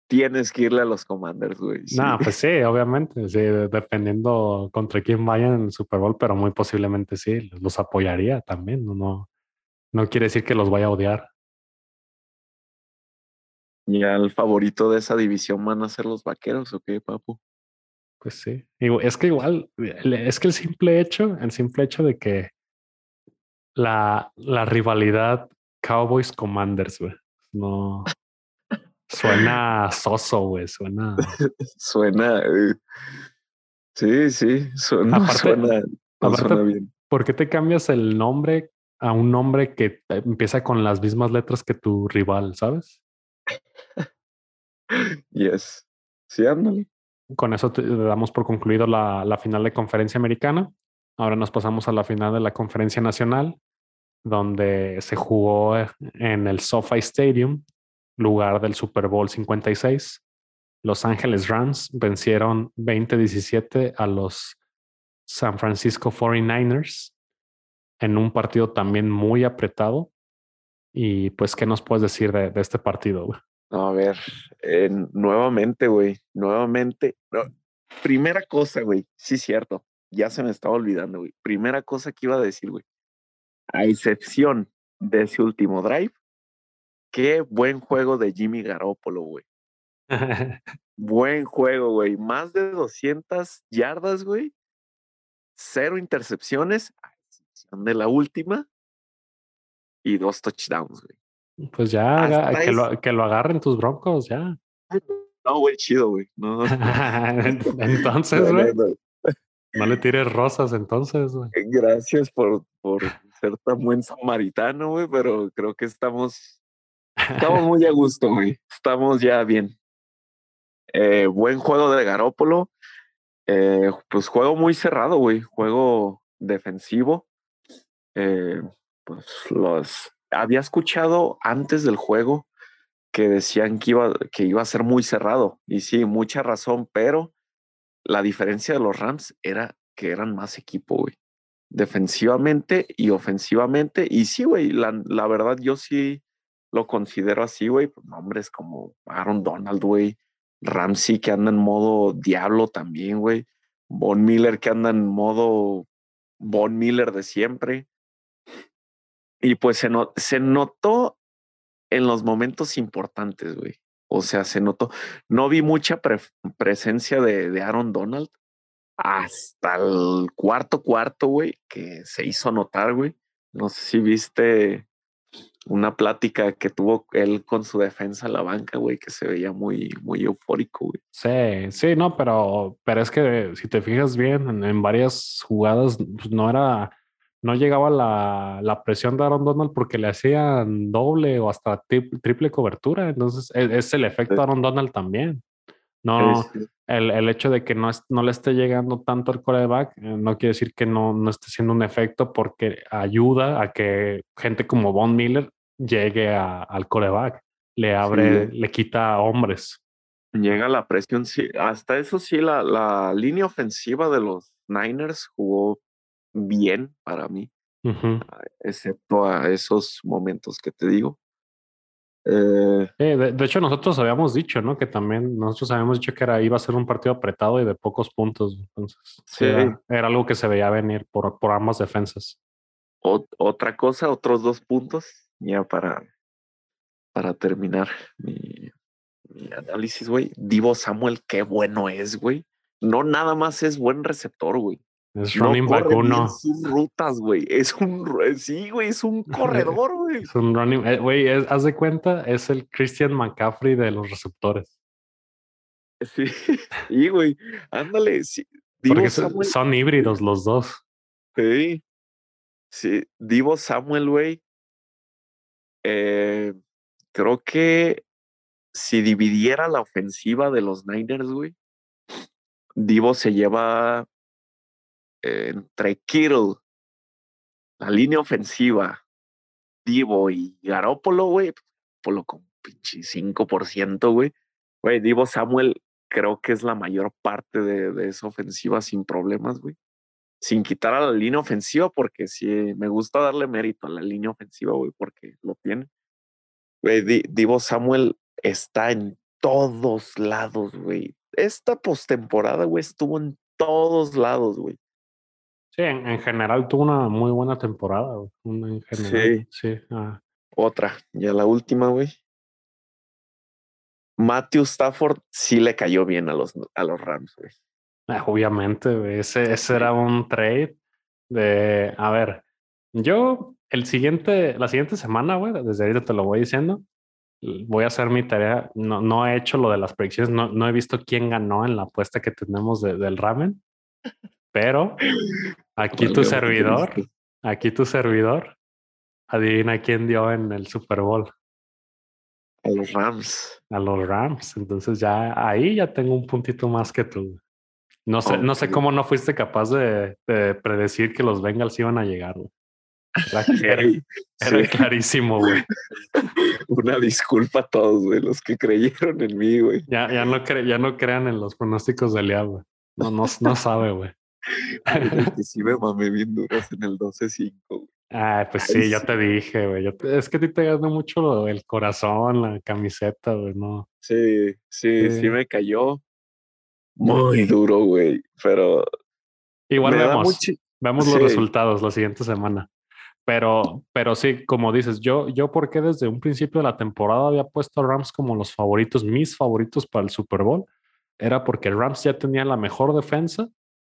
tienes que irle a los Commanders, güey. No, pues sí, obviamente, sí, dependiendo contra quién vayan en el Super Bowl, pero muy posiblemente sí, los apoyaría también, no, no, quiere decir que los vaya a odiar. ¿Ya el favorito de esa división van a ser los vaqueros o qué, papu? Pues sí, es que igual, es que el simple hecho, el simple hecho de que la, la rivalidad Cowboys Commanders, güey, no, Suena soso, güey. Suena. suena. Eh, sí, sí. Suena, suena, suena bien. ¿Por qué te cambias el nombre a un nombre que empieza con las mismas letras que tu rival, sabes? yes. Sí. Con eso te damos por concluido la, la final de conferencia americana. Ahora nos pasamos a la final de la conferencia nacional, donde se jugó en el SoFi Stadium lugar del Super Bowl 56. Los Ángeles Rams vencieron 20-17 a los San Francisco 49ers en un partido también muy apretado. Y pues, ¿qué nos puedes decir de, este partido? A ver, nuevamente, güey, nuevamente. primera cosa, güey, sí, cierto, ya se me estaba olvidando, güey. Primera cosa que iba a decir, güey, a excepción de ese último drive, Qué buen juego de Jimmy Garoppolo, güey. buen juego, güey. Más de 200 yardas, güey. Cero intercepciones, de la última. Y dos touchdowns, güey. Pues ya, que lo, que lo, agarren tus broncos, ya. No, güey, chido, güey. No. entonces, güey. No, le tires rosas, entonces, güey. Gracias por, por ser tan buen samaritano, güey, pero creo que estamos Estamos muy a gusto, güey. Estamos ya bien. Eh, buen juego de Garópolo. Eh, pues juego muy cerrado, güey. Juego defensivo. Eh, pues los había escuchado antes del juego que decían que iba, que iba a ser muy cerrado. Y sí, mucha razón, pero la diferencia de los Rams era que eran más equipo, güey. Defensivamente y ofensivamente. Y sí, güey, la, la verdad yo sí lo considero así, güey, pues nombres como Aaron Donald, güey, Ramsey que anda en modo diablo también, güey, Von Miller que anda en modo Von Miller de siempre. Y pues se, se notó en los momentos importantes, güey. O sea, se notó. No vi mucha presencia de, de Aaron Donald hasta el cuarto cuarto, güey, que se hizo notar, güey. No sé si viste una plática que tuvo él con su defensa a la banca, güey, que se veía muy, muy eufórico, güey. Sí, sí, no, pero, pero es que si te fijas bien, en, varias jugadas pues, no era, no llegaba la, la, presión de Aaron Donald porque le hacían doble o hasta triple cobertura. Entonces e, es, el efecto Aaron Donald también. No, el, el, hecho de que no, no le esté llegando tanto el coreback eh, no quiere decir que no, no esté siendo un efecto porque ayuda a que gente como Von Miller llegue a, al coreback, le abre, le quita hombres. Llega la presión, sí. Hasta eso sí, la, la línea ofensiva de los Niners jugó bien para mí, excepto a esos momentos que te digo. Eh, de, hecho, nosotros habíamos dicho, ¿no? Que también nosotros habíamos dicho que era, iba a ser un partido apretado y de pocos puntos. Entonces, sí. era, algo que se veía venir por, por ambas defensas. otra cosa, otros dos puntos, ya para, para terminar mi, mi análisis, güey. Divo Samuel, qué bueno es, güey. No nada más es buen receptor, güey. Es running back uno. Sus rutas, güey. Es un, sí, güey, es un corredor, güey. es un running, eh, güey, haz de cuenta, es el Christian McCaffrey de los receptores. Sí, y güey, ándale. Sí. Porque son híbridos los dos. Sí, sí, Divo Samuel, güey. Eh, creo que si dividiera la ofensiva de los Niners, güey, Divo se lleva entre Kittle, la línea ofensiva, Divo y Garópolo, güey, Polo con pinche 5%, güey. Güey, Divo Samuel creo que es la mayor parte de, de esa ofensiva sin problemas, güey. Sin quitar a la línea ofensiva, porque sí, me gusta darle mérito a la línea ofensiva, güey, porque lo tiene. Güey, Divo Samuel está en todos lados, güey. Esta postemporada, güey, estuvo en todos lados, güey. Sí, en, general tuvo una muy buena temporada. en general, sí. sí ah. Otra, ya la última, güey. Matthew Stafford sí le cayó bien a los, a los Rams, güey. Ah, obviamente, güey. Ese, ese era un trade de, a ver, yo el siguiente, la siguiente semana, güey, desde ahorita te lo voy diciendo, voy a hacer mi tarea. No, no he hecho lo de las predicciones, no, no he visto quién ganó en la apuesta que tenemos del ramen, pero Aquí tu servidor, aquí tu servidor, adivina quién dio en el Super Bowl. A los Rams. A los Rams. Entonces ya ahí ya tengo un puntito más que tú. No sé, no sé cómo no fuiste capaz de, predecir que los Bengals iban a llegar. Era, clarísimo, güey. Una disculpa a todos, güey, los que creyeron en mí, güey. Ya, ya, no, ya no crean en los pronósticos del güey. No, no, no sabe, güey. sí me mamé bien duras en el 12-5. Ah, pues sí, yo te dije, güey. Es que a ti te gana mucho el corazón, la camiseta, güey, ¿no? Sí, sí, sí, me cayó muy duro, güey. Pero. Igual vemos, vemos los resultados la siguiente semana. Pero, pero sí, como dices, yo, yo porque desde un principio de la temporada había puesto a Rams como los favoritos, mis favoritos para el Super Bowl, era porque Rams ya tenía la mejor defensa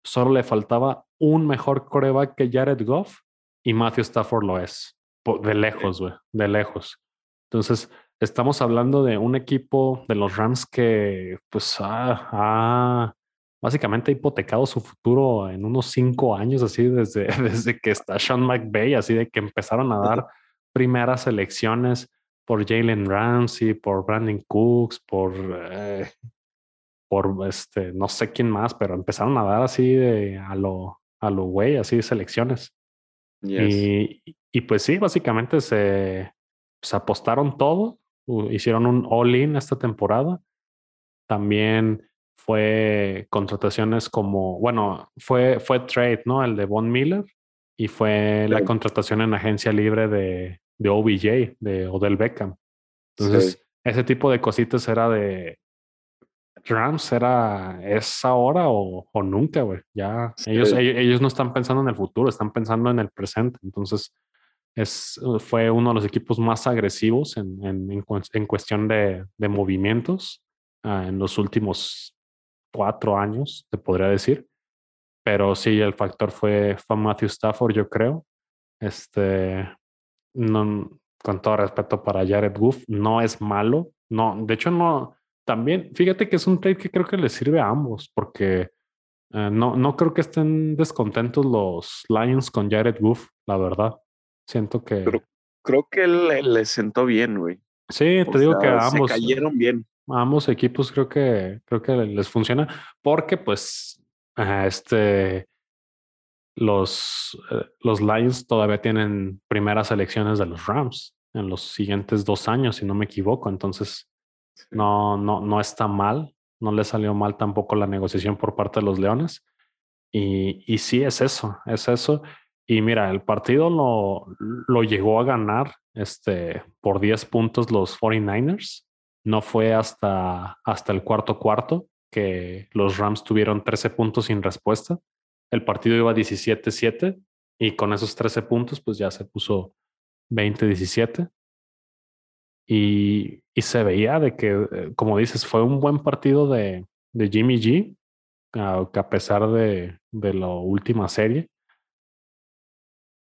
Solo le faltaba un mejor coreback que Jared Goff y Matthew Stafford lo es. De lejos, güey, de lejos. Entonces, estamos hablando de un equipo de los Rams que, pues, ha, básicamente hipotecado su futuro en unos cinco años, así desde, desde que está Sean McVay, así de que empezaron a dar primeras elecciones por Jalen Ramsey, por Brandon Cooks, por eh, por este, no sé quién más, pero empezaron a dar así de a lo, a lo güey, así de selecciones. Y, y, pues sí, básicamente se, se apostaron todo, hicieron un all-in esta temporada. También fue contrataciones como, bueno, fue, fue trade, ¿no? El de Von Miller y fue la contratación en agencia libre de, de OBJ, de Odell Beckham. Entonces, ese tipo de cositas era de, Rams era es ahora o, o nunca, güey. Ya ellos, ellos, no están pensando en el futuro, están pensando en el presente. Entonces, es, fue uno de los equipos más agresivos en, en, en cuestión de, de movimientos uh, en los últimos cuatro años, te podría decir. Pero sí, el factor fue, fue Matthew Stafford, yo creo. Este, no, con todo respeto para Jared Goff, no es malo. No, de hecho, no, también, fíjate que es un trade que creo que le sirve a ambos, porque Eh, no, no creo que estén descontentos los Lions con Jared Goff, la verdad. Siento que. Pero creo que le, le sentó bien, güey. Sí, te digo que ambos. Se cayeron bien. ambos equipos creo que creo que les funciona. Porque, pues, este los, eh, los Lions todavía tienen primeras elecciones de los Rams en los siguientes dos años, si no me equivoco. Entonces, no, no, no está mal. No le salió mal tampoco la negociación por parte de los Leones. Y, y sí, es eso, es eso. Y mira, el partido lo, lo llegó a ganar este, por 10 puntos los 49ers. No fue hasta, hasta el cuarto cuarto que los Rams tuvieron 13 puntos sin respuesta. El partido iba 17-7 y con esos 13 puntos pues ya se puso 20-17. Y, y, se veía de que, eh, como dices, fue un buen partido de, de Jimmy G, que a pesar de, de la última serie.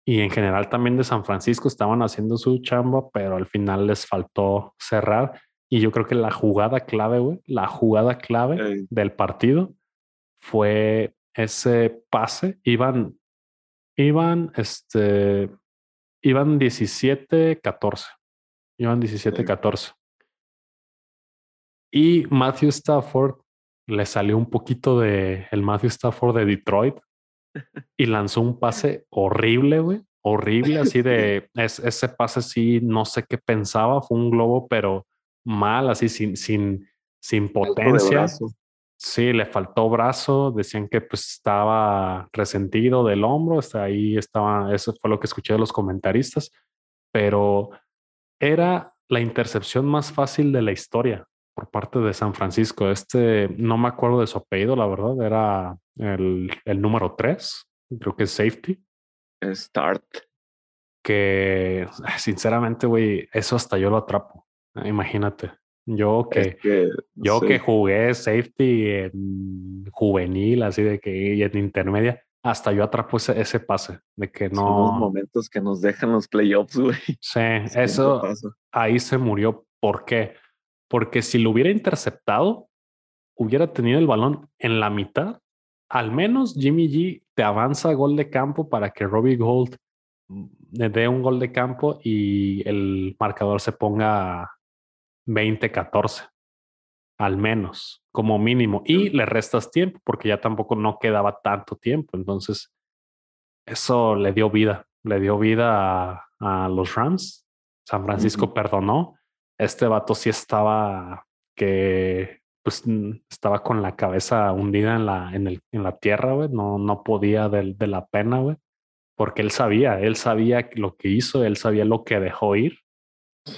Y en general también de San Francisco estaban haciendo su chamba, pero al final les faltó cerrar. Y yo creo que la jugada clave, güey, la jugada clave del partido fue ese pase. Iban, iban, este, iban 17-14. Iban 17-14. Y Matthew Stafford le salió un poquito de el Matthew Stafford de Detroit y lanzó un pase horrible, güey. Horrible, así de ese pase, sí, no sé qué pensaba, fue un globo, pero mal, así sin, sin, sin potencia. Sí, le faltó brazo, decían que pues estaba resentido del hombro, hasta ahí estaba, eso fue lo que escuché de los comentaristas, pero era la intercepción más fácil de la historia por parte de San Francisco. Este, no me acuerdo de su apellido, la verdad, era el, el número 3, creo que es safety. Start. Que sinceramente, güey, eso hasta yo lo atrapo. Imagínate. Yo que, yo que jugué safety en juvenil, así de que y en intermedia, hasta yo atrapo ese, ese pase de que no. Son los momentos que nos dejan los playoffs, güey. Sí, eso ahí se murió. ¿Por qué? Porque si lo hubiera interceptado, hubiera tenido el balón en la mitad. Al menos Jimmy G te avanza gol de campo para que Robbie Gold le dé un gol de campo y el marcador se ponga 20-14, al menos, como mínimo. Y le restas tiempo porque ya tampoco no quedaba tanto tiempo. Entonces, eso le dio vida, le dio vida a, los Rams. San Francisco perdonó. Este vato sí estaba que pues estaba con la cabeza hundida en la, en el, en la tierra, güey. No, no podía de, de la pena, güey. Porque él sabía, él sabía lo que hizo, él sabía lo que dejó ir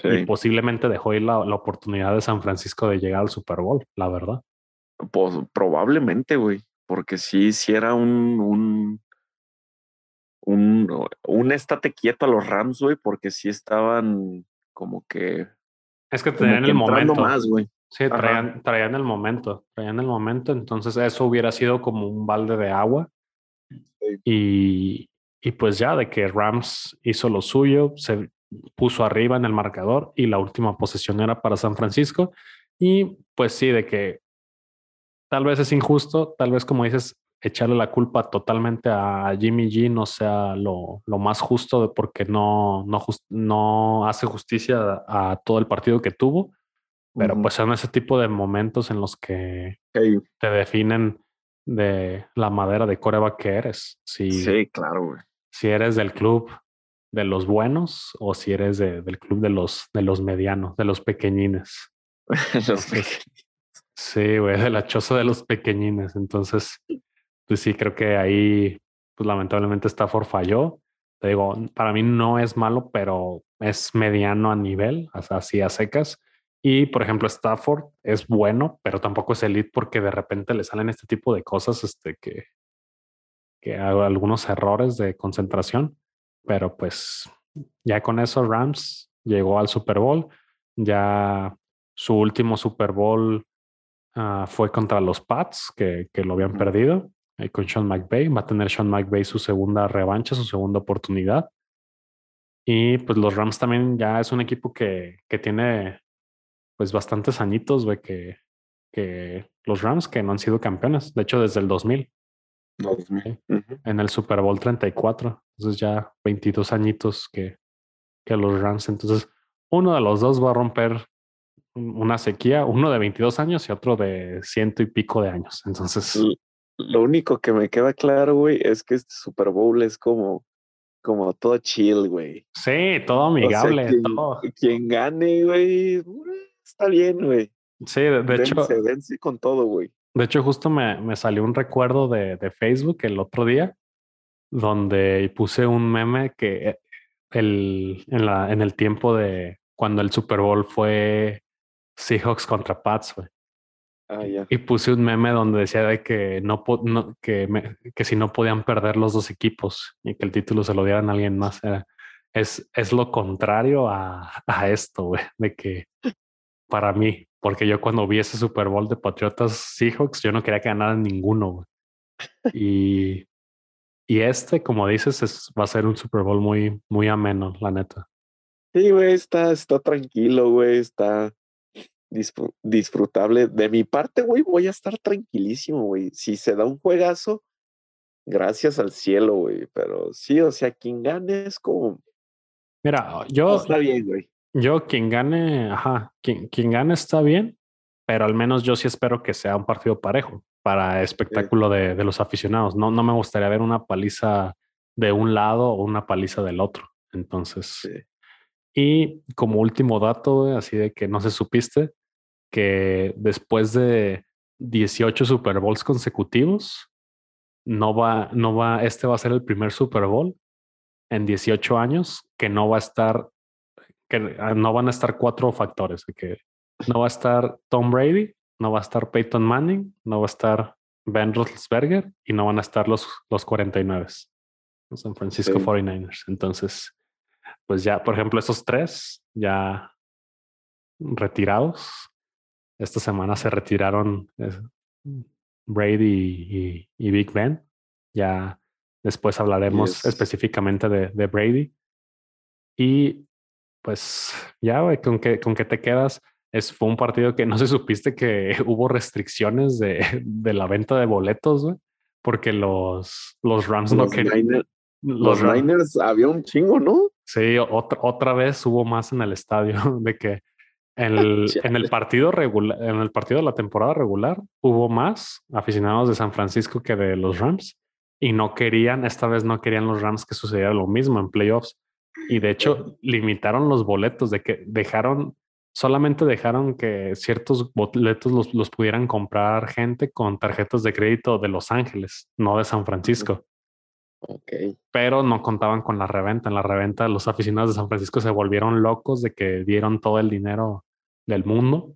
y posiblemente dejó ir la, oportunidad de San Francisco de llegar al Super Bowl, la verdad. Pues probablemente, güey, porque sí, sí era un, un, un, un estate quieto a los Rams, güey, porque sí estaban como que. Es que traían el momento. más, güey. Sí, traían, traían, el momento, traían el momento, entonces eso hubiera sido como un balde de agua. Y, y pues ya de que Rams hizo lo suyo, se puso arriba en el marcador y la última posesión era para San Francisco. Y pues sí, de que tal vez es injusto, tal vez como dices, echarle la culpa totalmente a Jimmy G no sea lo, lo más justo porque no, no, no hace justicia a, todo el partido que tuvo. Pero pues son ese tipo de momentos en los que te definen de la madera de coreba que eres. Si, sí, claro, Si eres del club de los buenos o si eres del club de los, de los medianos, de los pequeñines. los Sí, güey, de la choza de los pequeñines. Entonces, pues sí, creo que ahí, pues lamentablemente Stafford falló. Te digo, para mí no es malo, pero es mediano a nivel, así a secas. Y, por ejemplo, Stafford es bueno, pero tampoco es elite porque de repente le salen este tipo de cosas, este, que, que hago algunos errores de concentración. Pero pues ya con eso Rams llegó al Super Bowl. Ya su último Super Bowl ah, fue contra los Pats, que, que lo habían perdido, y con Sean McVay. Va a tener Sean McVay su segunda revancha, su segunda oportunidad. Y pues los Rams también ya es un equipo que, que tiene pues bastantes añitos, güey, que, que los Rams que no han sido campeones. De hecho, desde el 2000 en el Super Bowl 34. Entonces ya 22 añitos que, que los Rams. Entonces uno de los dos va a romper una sequía, uno de 22 años y otro de ciento y pico de años. Entonces... Lo único que me queda claro, güey, es que este Super Bowl es como, como todo chill, güey. Sí, todo amigable. quien, todo. quien gane, güey, está bien, güey. Sí, de, hecho. Dense con todo, güey. De hecho, justo me, me salió un recuerdo de, de, Facebook el otro día, donde puse un meme que eh, el, en, la, en el tiempo de cuando el Super Bowl fue Seahawks contra Pats, güey. Ah. Y puse un meme donde decía de que no, no que, que si no podían perder los dos equipos y que el título se lo dieran a alguien más. Era, es, es lo contrario a, a esto, güey, de que para mí, porque yo cuando vi ese Super Bowl de Patriotas Seahawks, yo no quería que ganaran ninguno, güey. Y, y este, como dices, es, va a ser un Super Bowl muy, muy ameno, la neta. Sí, güey, está, está tranquilo, güey, está disfrutable. De mi parte, güey, voy a estar tranquilísimo, güey. Si se da un juegazo, gracias al cielo, güey. Pero sí, o sea, quien gane es como. Mira, yo. Está bien, güey. Yo, quien gane, ajá, quien, quien gane está bien, pero al menos yo sí espero que sea un partido parejo para espectáculo de, de, los aficionados. No, no me gustaría ver una paliza de un lado o una paliza del otro. Entonces, y como último dato, así de que no se supiste, que después de 18 Super Bowls consecutivos, no va, no va, este va a ser el primer Super Bowl en 18 años que no va a estar, que ah, no van a estar cuatro factores, que no va a estar Tom Brady, no va a estar Peyton Manning, no va a estar Ben Roethlisberger y no van a estar los, los 49, los San Francisco 49ers. Entonces, pues ya, por ejemplo, esos tres ya retirados. Esta semana se retiraron Brady y, Big Ben. Ya después hablaremos específicamente de, de, Brady. Y pues ya, ¿con qué, ¿con qué te quedas? Es, fue un partido que no se supiste que hubo restricciones de, de la venta de boletos, güey, porque los, los Rams no querían. Los, Niners había un chingo, ¿no? Sí, otra, otra vez hubo más en el estadio de que en el, en el partido regular, en el partido de la temporada regular, hubo más aficionados de San Francisco que de los Rams y no querían, esta vez no querían los Rams que sucediera lo mismo en playoffs. Y de hecho, limitaron los boletos de que dejaron, solamente dejaron que ciertos boletos los, los pudieran comprar gente con tarjetas de crédito de Los Ángeles, no de San Francisco. Ok. Pero no contaban con la reventa. En la reventa, los aficionados de San Francisco se volvieron locos de que dieron todo el dinero del mundo.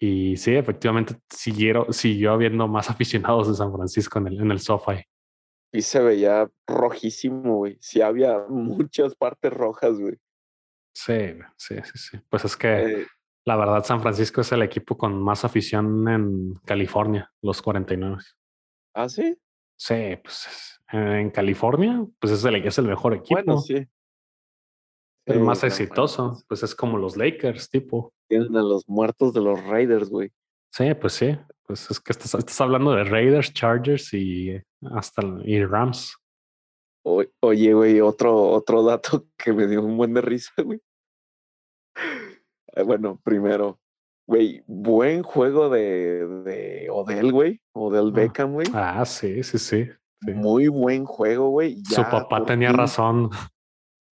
Y sí, efectivamente siguieron, siguió habiendo más aficionados de San Francisco en el, en el SoFi. Y se veía rojísimo, güey. Sí, había muchas partes rojas, güey. Sí, sí, sí, sí. Pues es que eh, la verdad, San Francisco es el equipo con más afición en California, los 49. ¿Ah, sí? Sí, pues en California, pues es el, es el mejor equipo. Bueno, sí. El más exitoso, pues es como los Lakers, tipo. Tienen a los muertos de los Raiders, güey. Sí, pues sí. Pues es que estás, estás hablando de Raiders, Chargers y hasta y Rams. oye, güey, otro, otro dato que me dio un buen de risa, güey. Eh, bueno, primero, güey, buen juego de, de Odell, güey. Odell ah. Beckham, güey. Ah, sí, sí, sí. Muy buen juego, güey. Su papá tenía razón.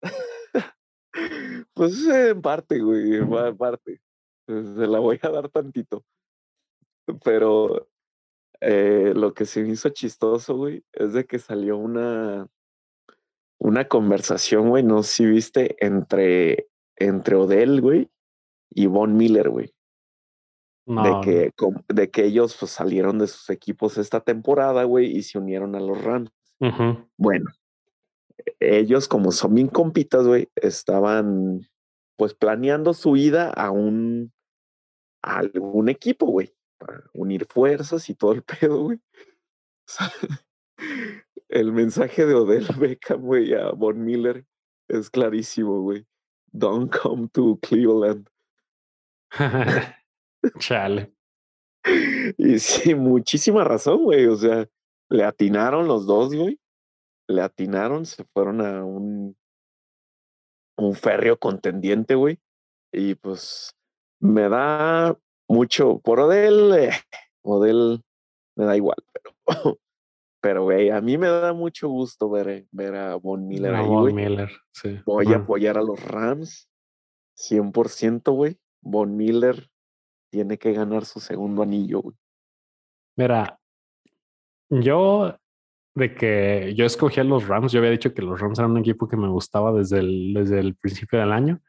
pues en parte, güey, en parte. Se la voy a dar tantito. Pero eh, lo que se me hizo chistoso, güey, es de que salió una, una conversación, güey, no sé si viste, entre, entre Odell, güey, y Von Miller, güey. De, que, de que ellos pues, salieron de sus equipos esta temporada, güey, y se unieron a los Rams. Bueno, ellos como son bien compitas, güey, estaban pues planeando su ida a un a algún equipo, güey, para unir fuerzas y todo el pedo, güey. el mensaje de Odell Beckham, güey, a Von Miller es clarísimo, güey. Don't come to Cleveland. Chale. Y sí, muchísima razón, güey. O sea, le atinaron los dos, güey. Le atinaron, se fueron a un, un férreo contendiente, güey. Y pues me da mucho por Odell, eh, Odell me da igual, pero pero güey, a mí me da mucho gusto ver, ver a Von Miller ahí, Von. Miller, sí. Voy a apoyar a los Rams 100%, güey. Von Miller tiene que ganar su segundo anillo, güey. Mira, yo de que yo escogí a los Rams, yo había dicho que los Rams eran un equipo que me gustaba desde el, desde el principio del año,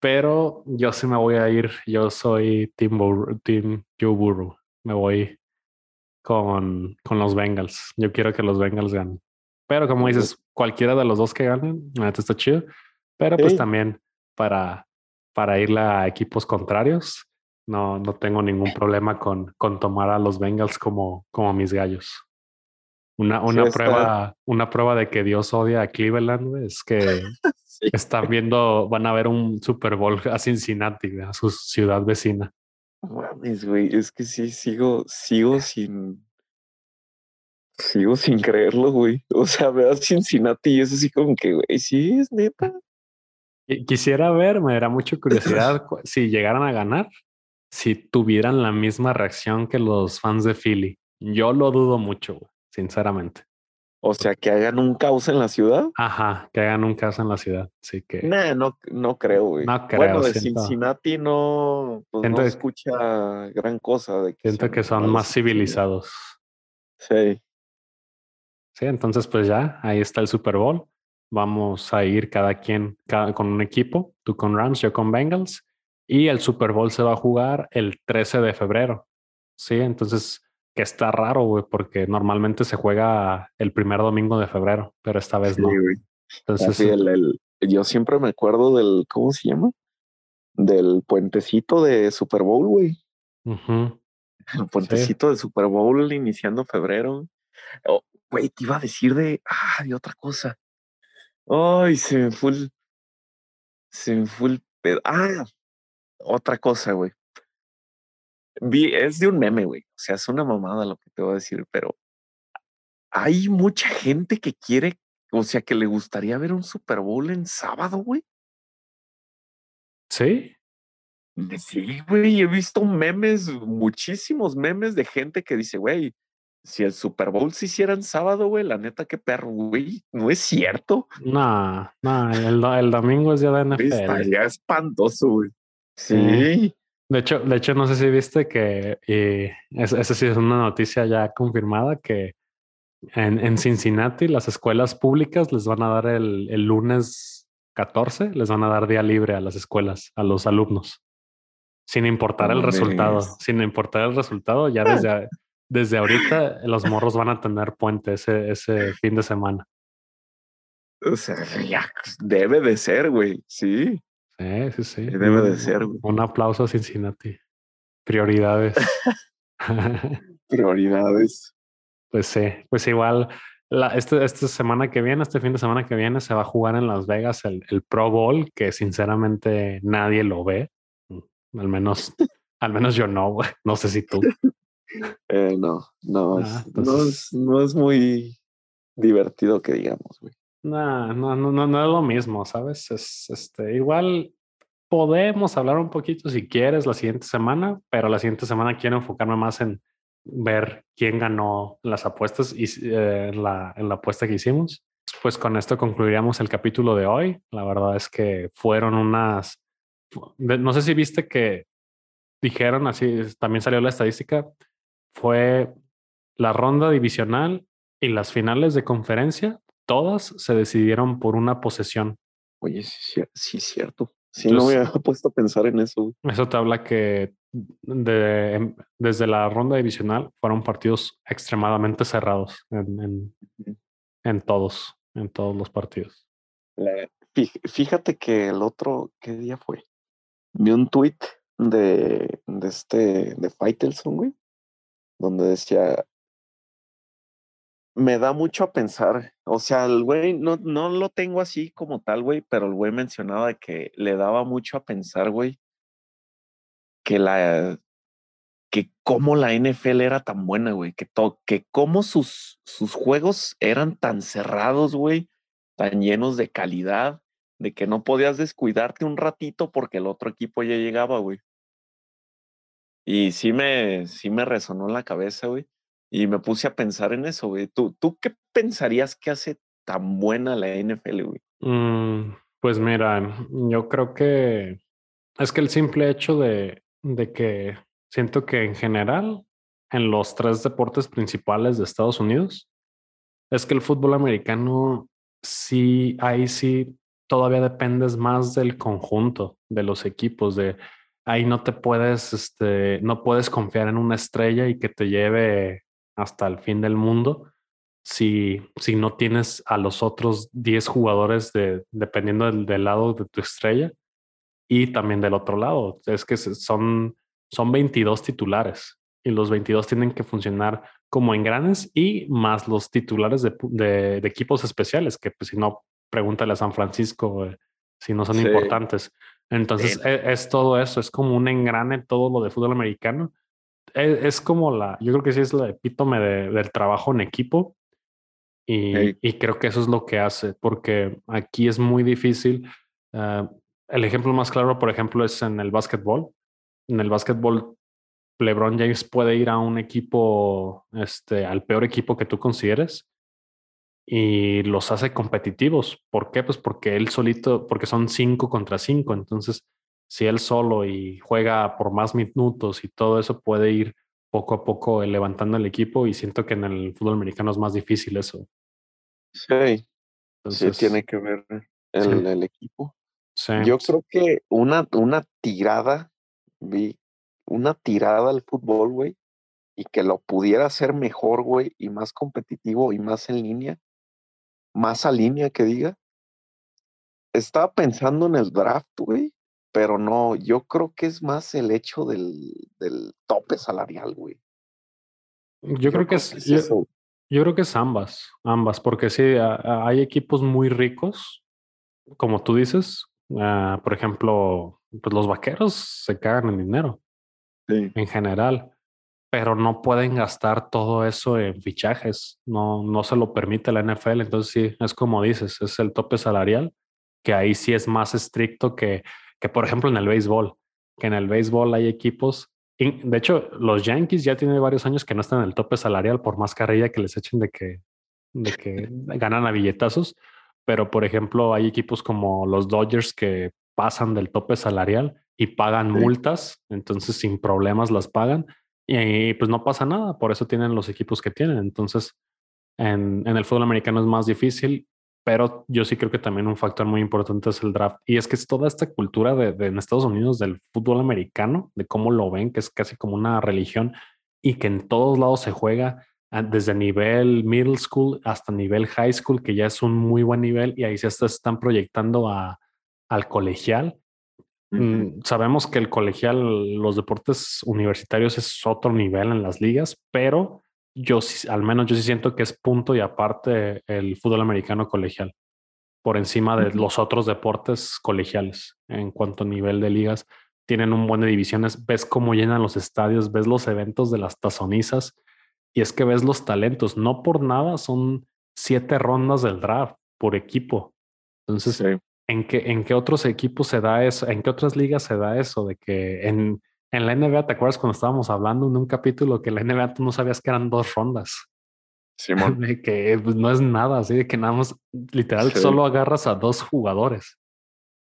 pero yo sí me voy a ir, yo soy Team, Bur- team Joe Burrow, me voy con, con los Bengals, yo quiero que los Bengals ganen. Pero como dices, cualquiera de los dos que ganen, neta está chido, pero pues Sí. también para, para irle a equipos contrarios, no, no tengo ningún problema con, con tomar a los Bengals como, como mis gallos. Una, Sí, una está- prueba, una prueba de que Dios odia a Cleveland es que Sí. están viendo, van a ver un Super Bowl a Cincinnati, a su ciudad vecina. Mames, güey. Es que sí, sigo, sigo sin. Sigo sin creerlo, güey. O sea, veo a Cincinnati y es así como que, güey, sí, es neta. Quisiera ver, me dará mucha curiosidad cu- si llegaran a ganar, si tuvieran la misma reacción que los fans de Philly. Yo lo dudo mucho, güey, sinceramente. O sea, que hagan un caos en la ciudad. Ajá, que hagan un caso en la ciudad. Así que Nah, no, no creo, güey. No creo, bueno, de siento- Cincinnati no, pues Siento no escucha gran cosa. De que siento que son más civilizados. Sí. Sí, entonces pues ya, ahí está el Super Bowl. Vamos a ir cada quien cada- con un equipo, tú con Rams, yo con Bengals. Y el Super Bowl se va a jugar el 13 de febrero. Sí, entonces que está raro, güey, porque normalmente se juega el primer domingo de febrero, pero esta vez Sí, no. güey. Entonces, Así el- el- yo siempre me acuerdo del, ¿cómo se llama? Del puentecito de Super Bowl, güey. El puentecito de Super Bowl iniciando febrero. Oh, güey, te iba a decir de, ah, de otra cosa. Ay, se me fue el, se me fue el pedo. Ah, otra cosa, güey. Vi, es de un meme, güey. O sea, es una mamada lo que te voy a decir, pero hay mucha gente que quiere, o sea, que le gustaría ver un Super Bowl en sábado, güey. sí, Sí, güey, he visto memes, muchísimos memes de gente que dice, güey, si el Super Bowl se hiciera en sábado, güey, la neta, qué perro, güey, no es cierto. no, no, el, el domingo es día de NFL. Estaría espantoso, güey. Sí, De hecho, de hecho, no sé si viste que y es- esa sí es una noticia ya confirmada que en, en Cincinnati las escuelas públicas les van a dar el, el lunes 14, les van a dar día libre a las escuelas, a los alumnos, sin importar el resultado, sin importar el resultado, ya desde, a- desde ahorita los morros van a tener puente ese, ese fin de semana. o sea, ya debe de ser, güey, sí, Sí, sí, sí. debe de ser, güey. Un aplauso a Cincinnati. Prioridades. Prioridades. Pues sí, pues igual la, este, esta semana que viene, este fin de semana que viene, se va a jugar en Las Vegas el, el Pro Bowl, que sinceramente nadie lo ve. Al menos, al menos yo no, güey. No sé si tú. Eh, no, no, Ah, no, es, no es muy divertido que digamos, güey. No, no, no, no, no es lo mismo, ¿sabes? Es este, igual podemos hablar un poquito si quieres la siguiente semana, pero la siguiente semana quiero enfocarme más en ver quién ganó las apuestas y eh, la, en la apuesta que hicimos. Pues con esto concluiríamos el capítulo de hoy. La verdad es que fueron unas, no sé si viste que dijeron así, también salió la estadística, fue la ronda divisional y las finales de conferencia, todas se decidieron por una posesión. Oye, sí, sí, sí es cierto. Sí, no me había puesto a pensar en eso. Eso te habla que de- em- desde la ronda divisional fueron partidos extremadamente cerrados en, en- Ujú. en todos, en todos los partidos. La- Fíjate que el otro, ¿qué día fue? Vi un tweet de, de este, de Faitelson, güey, donde decía, me da mucho a pensar, o sea, el güey, no, no lo tengo así como tal, güey, pero el güey mencionaba que le daba mucho a pensar, güey, que la, que cómo la NFL era tan buena, güey, que, que cómo sus, sus juegos eran tan cerrados, güey, tan llenos de calidad, de que no podías descuidarte un ratito porque el otro equipo ya llegaba, güey. Y sí me, sí me resonó en la cabeza, güey. Y me puse a pensar en eso, güey. ¿Tú, ¿Tú qué pensarías que hace tan buena la NFL? Mm, pues mira, yo creo que es que el simple hecho de, de que siento que en general, en los tres deportes principales de Estados Unidos, es que el fútbol americano sí, ahí sí todavía dependes más del conjunto de los equipos, de ahí no te puedes, este, no puedes confiar en una estrella y que te lleve hasta el fin del mundo si, si no tienes a los otros 10 jugadores de, dependiendo del, del, lado de tu estrella y también del otro lado. Es que son, son 22 titulares y los 22 tienen que funcionar como engranes y más los titulares de, de, equipos especiales, que pues, si no, pregúntale a San Francisco eh, si no son importantes. Entonces e, es, todo eso, es como un engrane todo lo de fútbol americano. Es, es como la, yo creo que sí es la epítome de, del trabajo en equipo y, y, creo que eso es lo que hace, porque aquí es muy difícil. Uh, el ejemplo más claro, por ejemplo, es en el básquetbol. En el básquetbol, LeBron James puede ir a un equipo, este, al peor equipo que tú consideres y los hace competitivos. ¿Por qué? Pues porque él solito, porque son cinco contra cinco. Entonces, si él solo y juega por más minutos y todo eso puede ir poco a poco levantando el equipo y siento que en el fútbol americano es más difícil eso. Sí, sí tiene que ver el, el equipo. Yo creo que una, una tirada, vi una tirada al fútbol, güey, y que lo pudiera hacer mejor, güey, y más competitivo y más en línea, más a línea que diga. Estaba pensando en el draft, güey, pero no, yo creo que es más el hecho del, del tope salarial, güey. Yo, creo, que es. Yo creo que es ambas, ambas, porque sí, hay equipos muy ricos, como tú dices. Ah, por ejemplo, pues los vaqueros se cagan en dinero en general, pero no pueden gastar todo eso en fichajes. No, no se lo permite la NFL. Entonces, sí, es como dices, es el tope salarial, que ahí sí es más estricto que, que por ejemplo, en el béisbol, que en el béisbol hay equipos de hecho, los Yankees ya tienen varios años que no están en el tope salarial por más carrilla que les echen de que, de que ganan a billetazos. Pero, por ejemplo, hay equipos como los Dodgers que pasan del tope salarial y pagan multas, entonces sin problemas las pagan y, pues no pasa nada. Por eso tienen los equipos que tienen. Entonces, en, en el fútbol americano es más difícil pero yo sí creo que también un factor muy importante es el draft. Y es que es toda esta cultura de, en Estados Unidos del fútbol americano, de cómo lo ven, que es casi como una religión y que en todos lados se juega ah, desde nivel middle school hasta nivel high school, que ya es un muy buen nivel y ahí se están proyectando a, al colegial. Mm, sabemos que el colegial, los deportes universitarios es otro nivel en las ligas, pero yo al menos yo sí siento que es punto y aparte el fútbol americano colegial, por encima de los otros deportes colegiales en cuanto a nivel de ligas. Tienen un buen de divisiones, ves cómo llenan los estadios, ves los eventos de las tazonizas y es que ves los talentos. No por nada son siete rondas del draft por equipo. Entonces, ¿en, qué, ¿en qué otros equipos se da eso? ¿En qué otras ligas se da eso? De que en, en la NBA, ¿te acuerdas cuando estábamos hablando en un capítulo que la NBA tú no sabías que eran dos rondas? Simón. De que pues, no es nada, así de que nada más, literal, solo agarras a dos jugadores.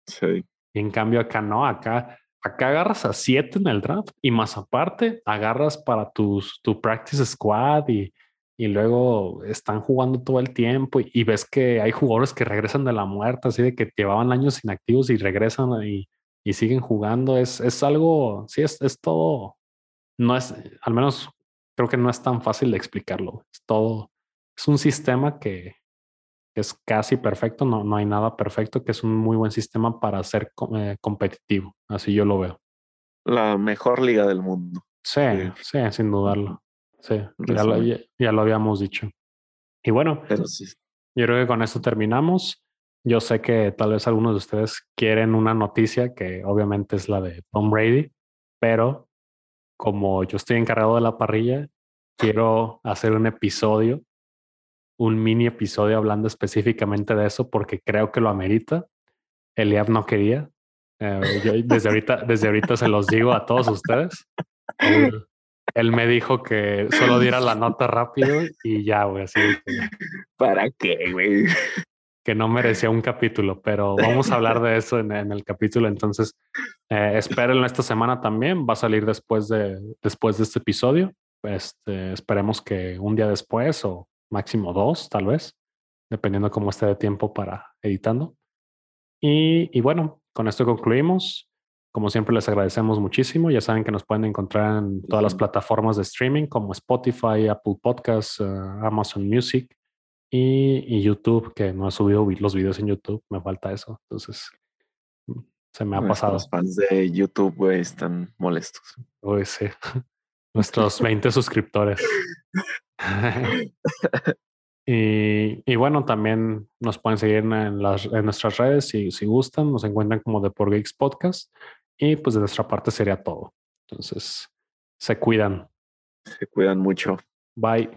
Sí. Y en cambio acá no, acá, acá agarras a siete en el draft y más aparte agarras para tus, tu practice squad y, y luego están jugando todo el tiempo y, y, ves que hay jugadores que regresan de la muerte, así de que llevaban años inactivos y regresan y y siguen jugando. Es, es algo, sí, es, es todo, no es, al menos creo que no es tan fácil de explicarlo. Es todo, es un sistema que es casi perfecto, no, no hay nada perfecto, que es un muy buen sistema para ser eh, competitivo. Así yo lo veo. La mejor liga del mundo. Sí, sí, sin dudarlo. Sí, ya lo, ya, lo, habíamos dicho. Y bueno, Pero sí. yo creo que con esto terminamos. Yo sé que tal vez algunos de ustedes quieren una noticia que obviamente es la de Tom Brady, pero como yo estoy encargado de la parrilla, quiero hacer un episodio, un mini episodio hablando específicamente de eso porque creo que lo amerita. Eliab no quería. Eh, desde ahorita, desde ahorita se los digo a todos ustedes. Él, me dijo que solo diera la nota rápido y ya, güey, así. ¿Para qué, güey? Que no merecía un capítulo, pero vamos a hablar de eso en, el capítulo. Entonces, eh, espérenlo esta semana también. Va a salir después de, después de este episodio. Este, esperemos que un día después o máximo dos, tal vez, dependiendo cómo esté de tiempo para editando. Y, bueno, con esto concluimos. Como siempre, les agradecemos muchísimo. Ya saben que nos pueden encontrar en todas las plataformas de streaming como Spotify, Apple Podcasts, eh, Amazon Music y, YouTube, que no he subido los videos en YouTube. Me falta eso. Entonces, mm, se me ha pasado. Los fans de YouTube, güey, están molestos. Uy, sí. Nuestros 20 suscriptores. Y, bueno, también nos pueden seguir en, las, en nuestras redes si, si gustan, nos encuentran como The Por Geeks Podcast y pues de nuestra parte sería todo. Entonces, se cuidan. Se cuidan mucho. Bye.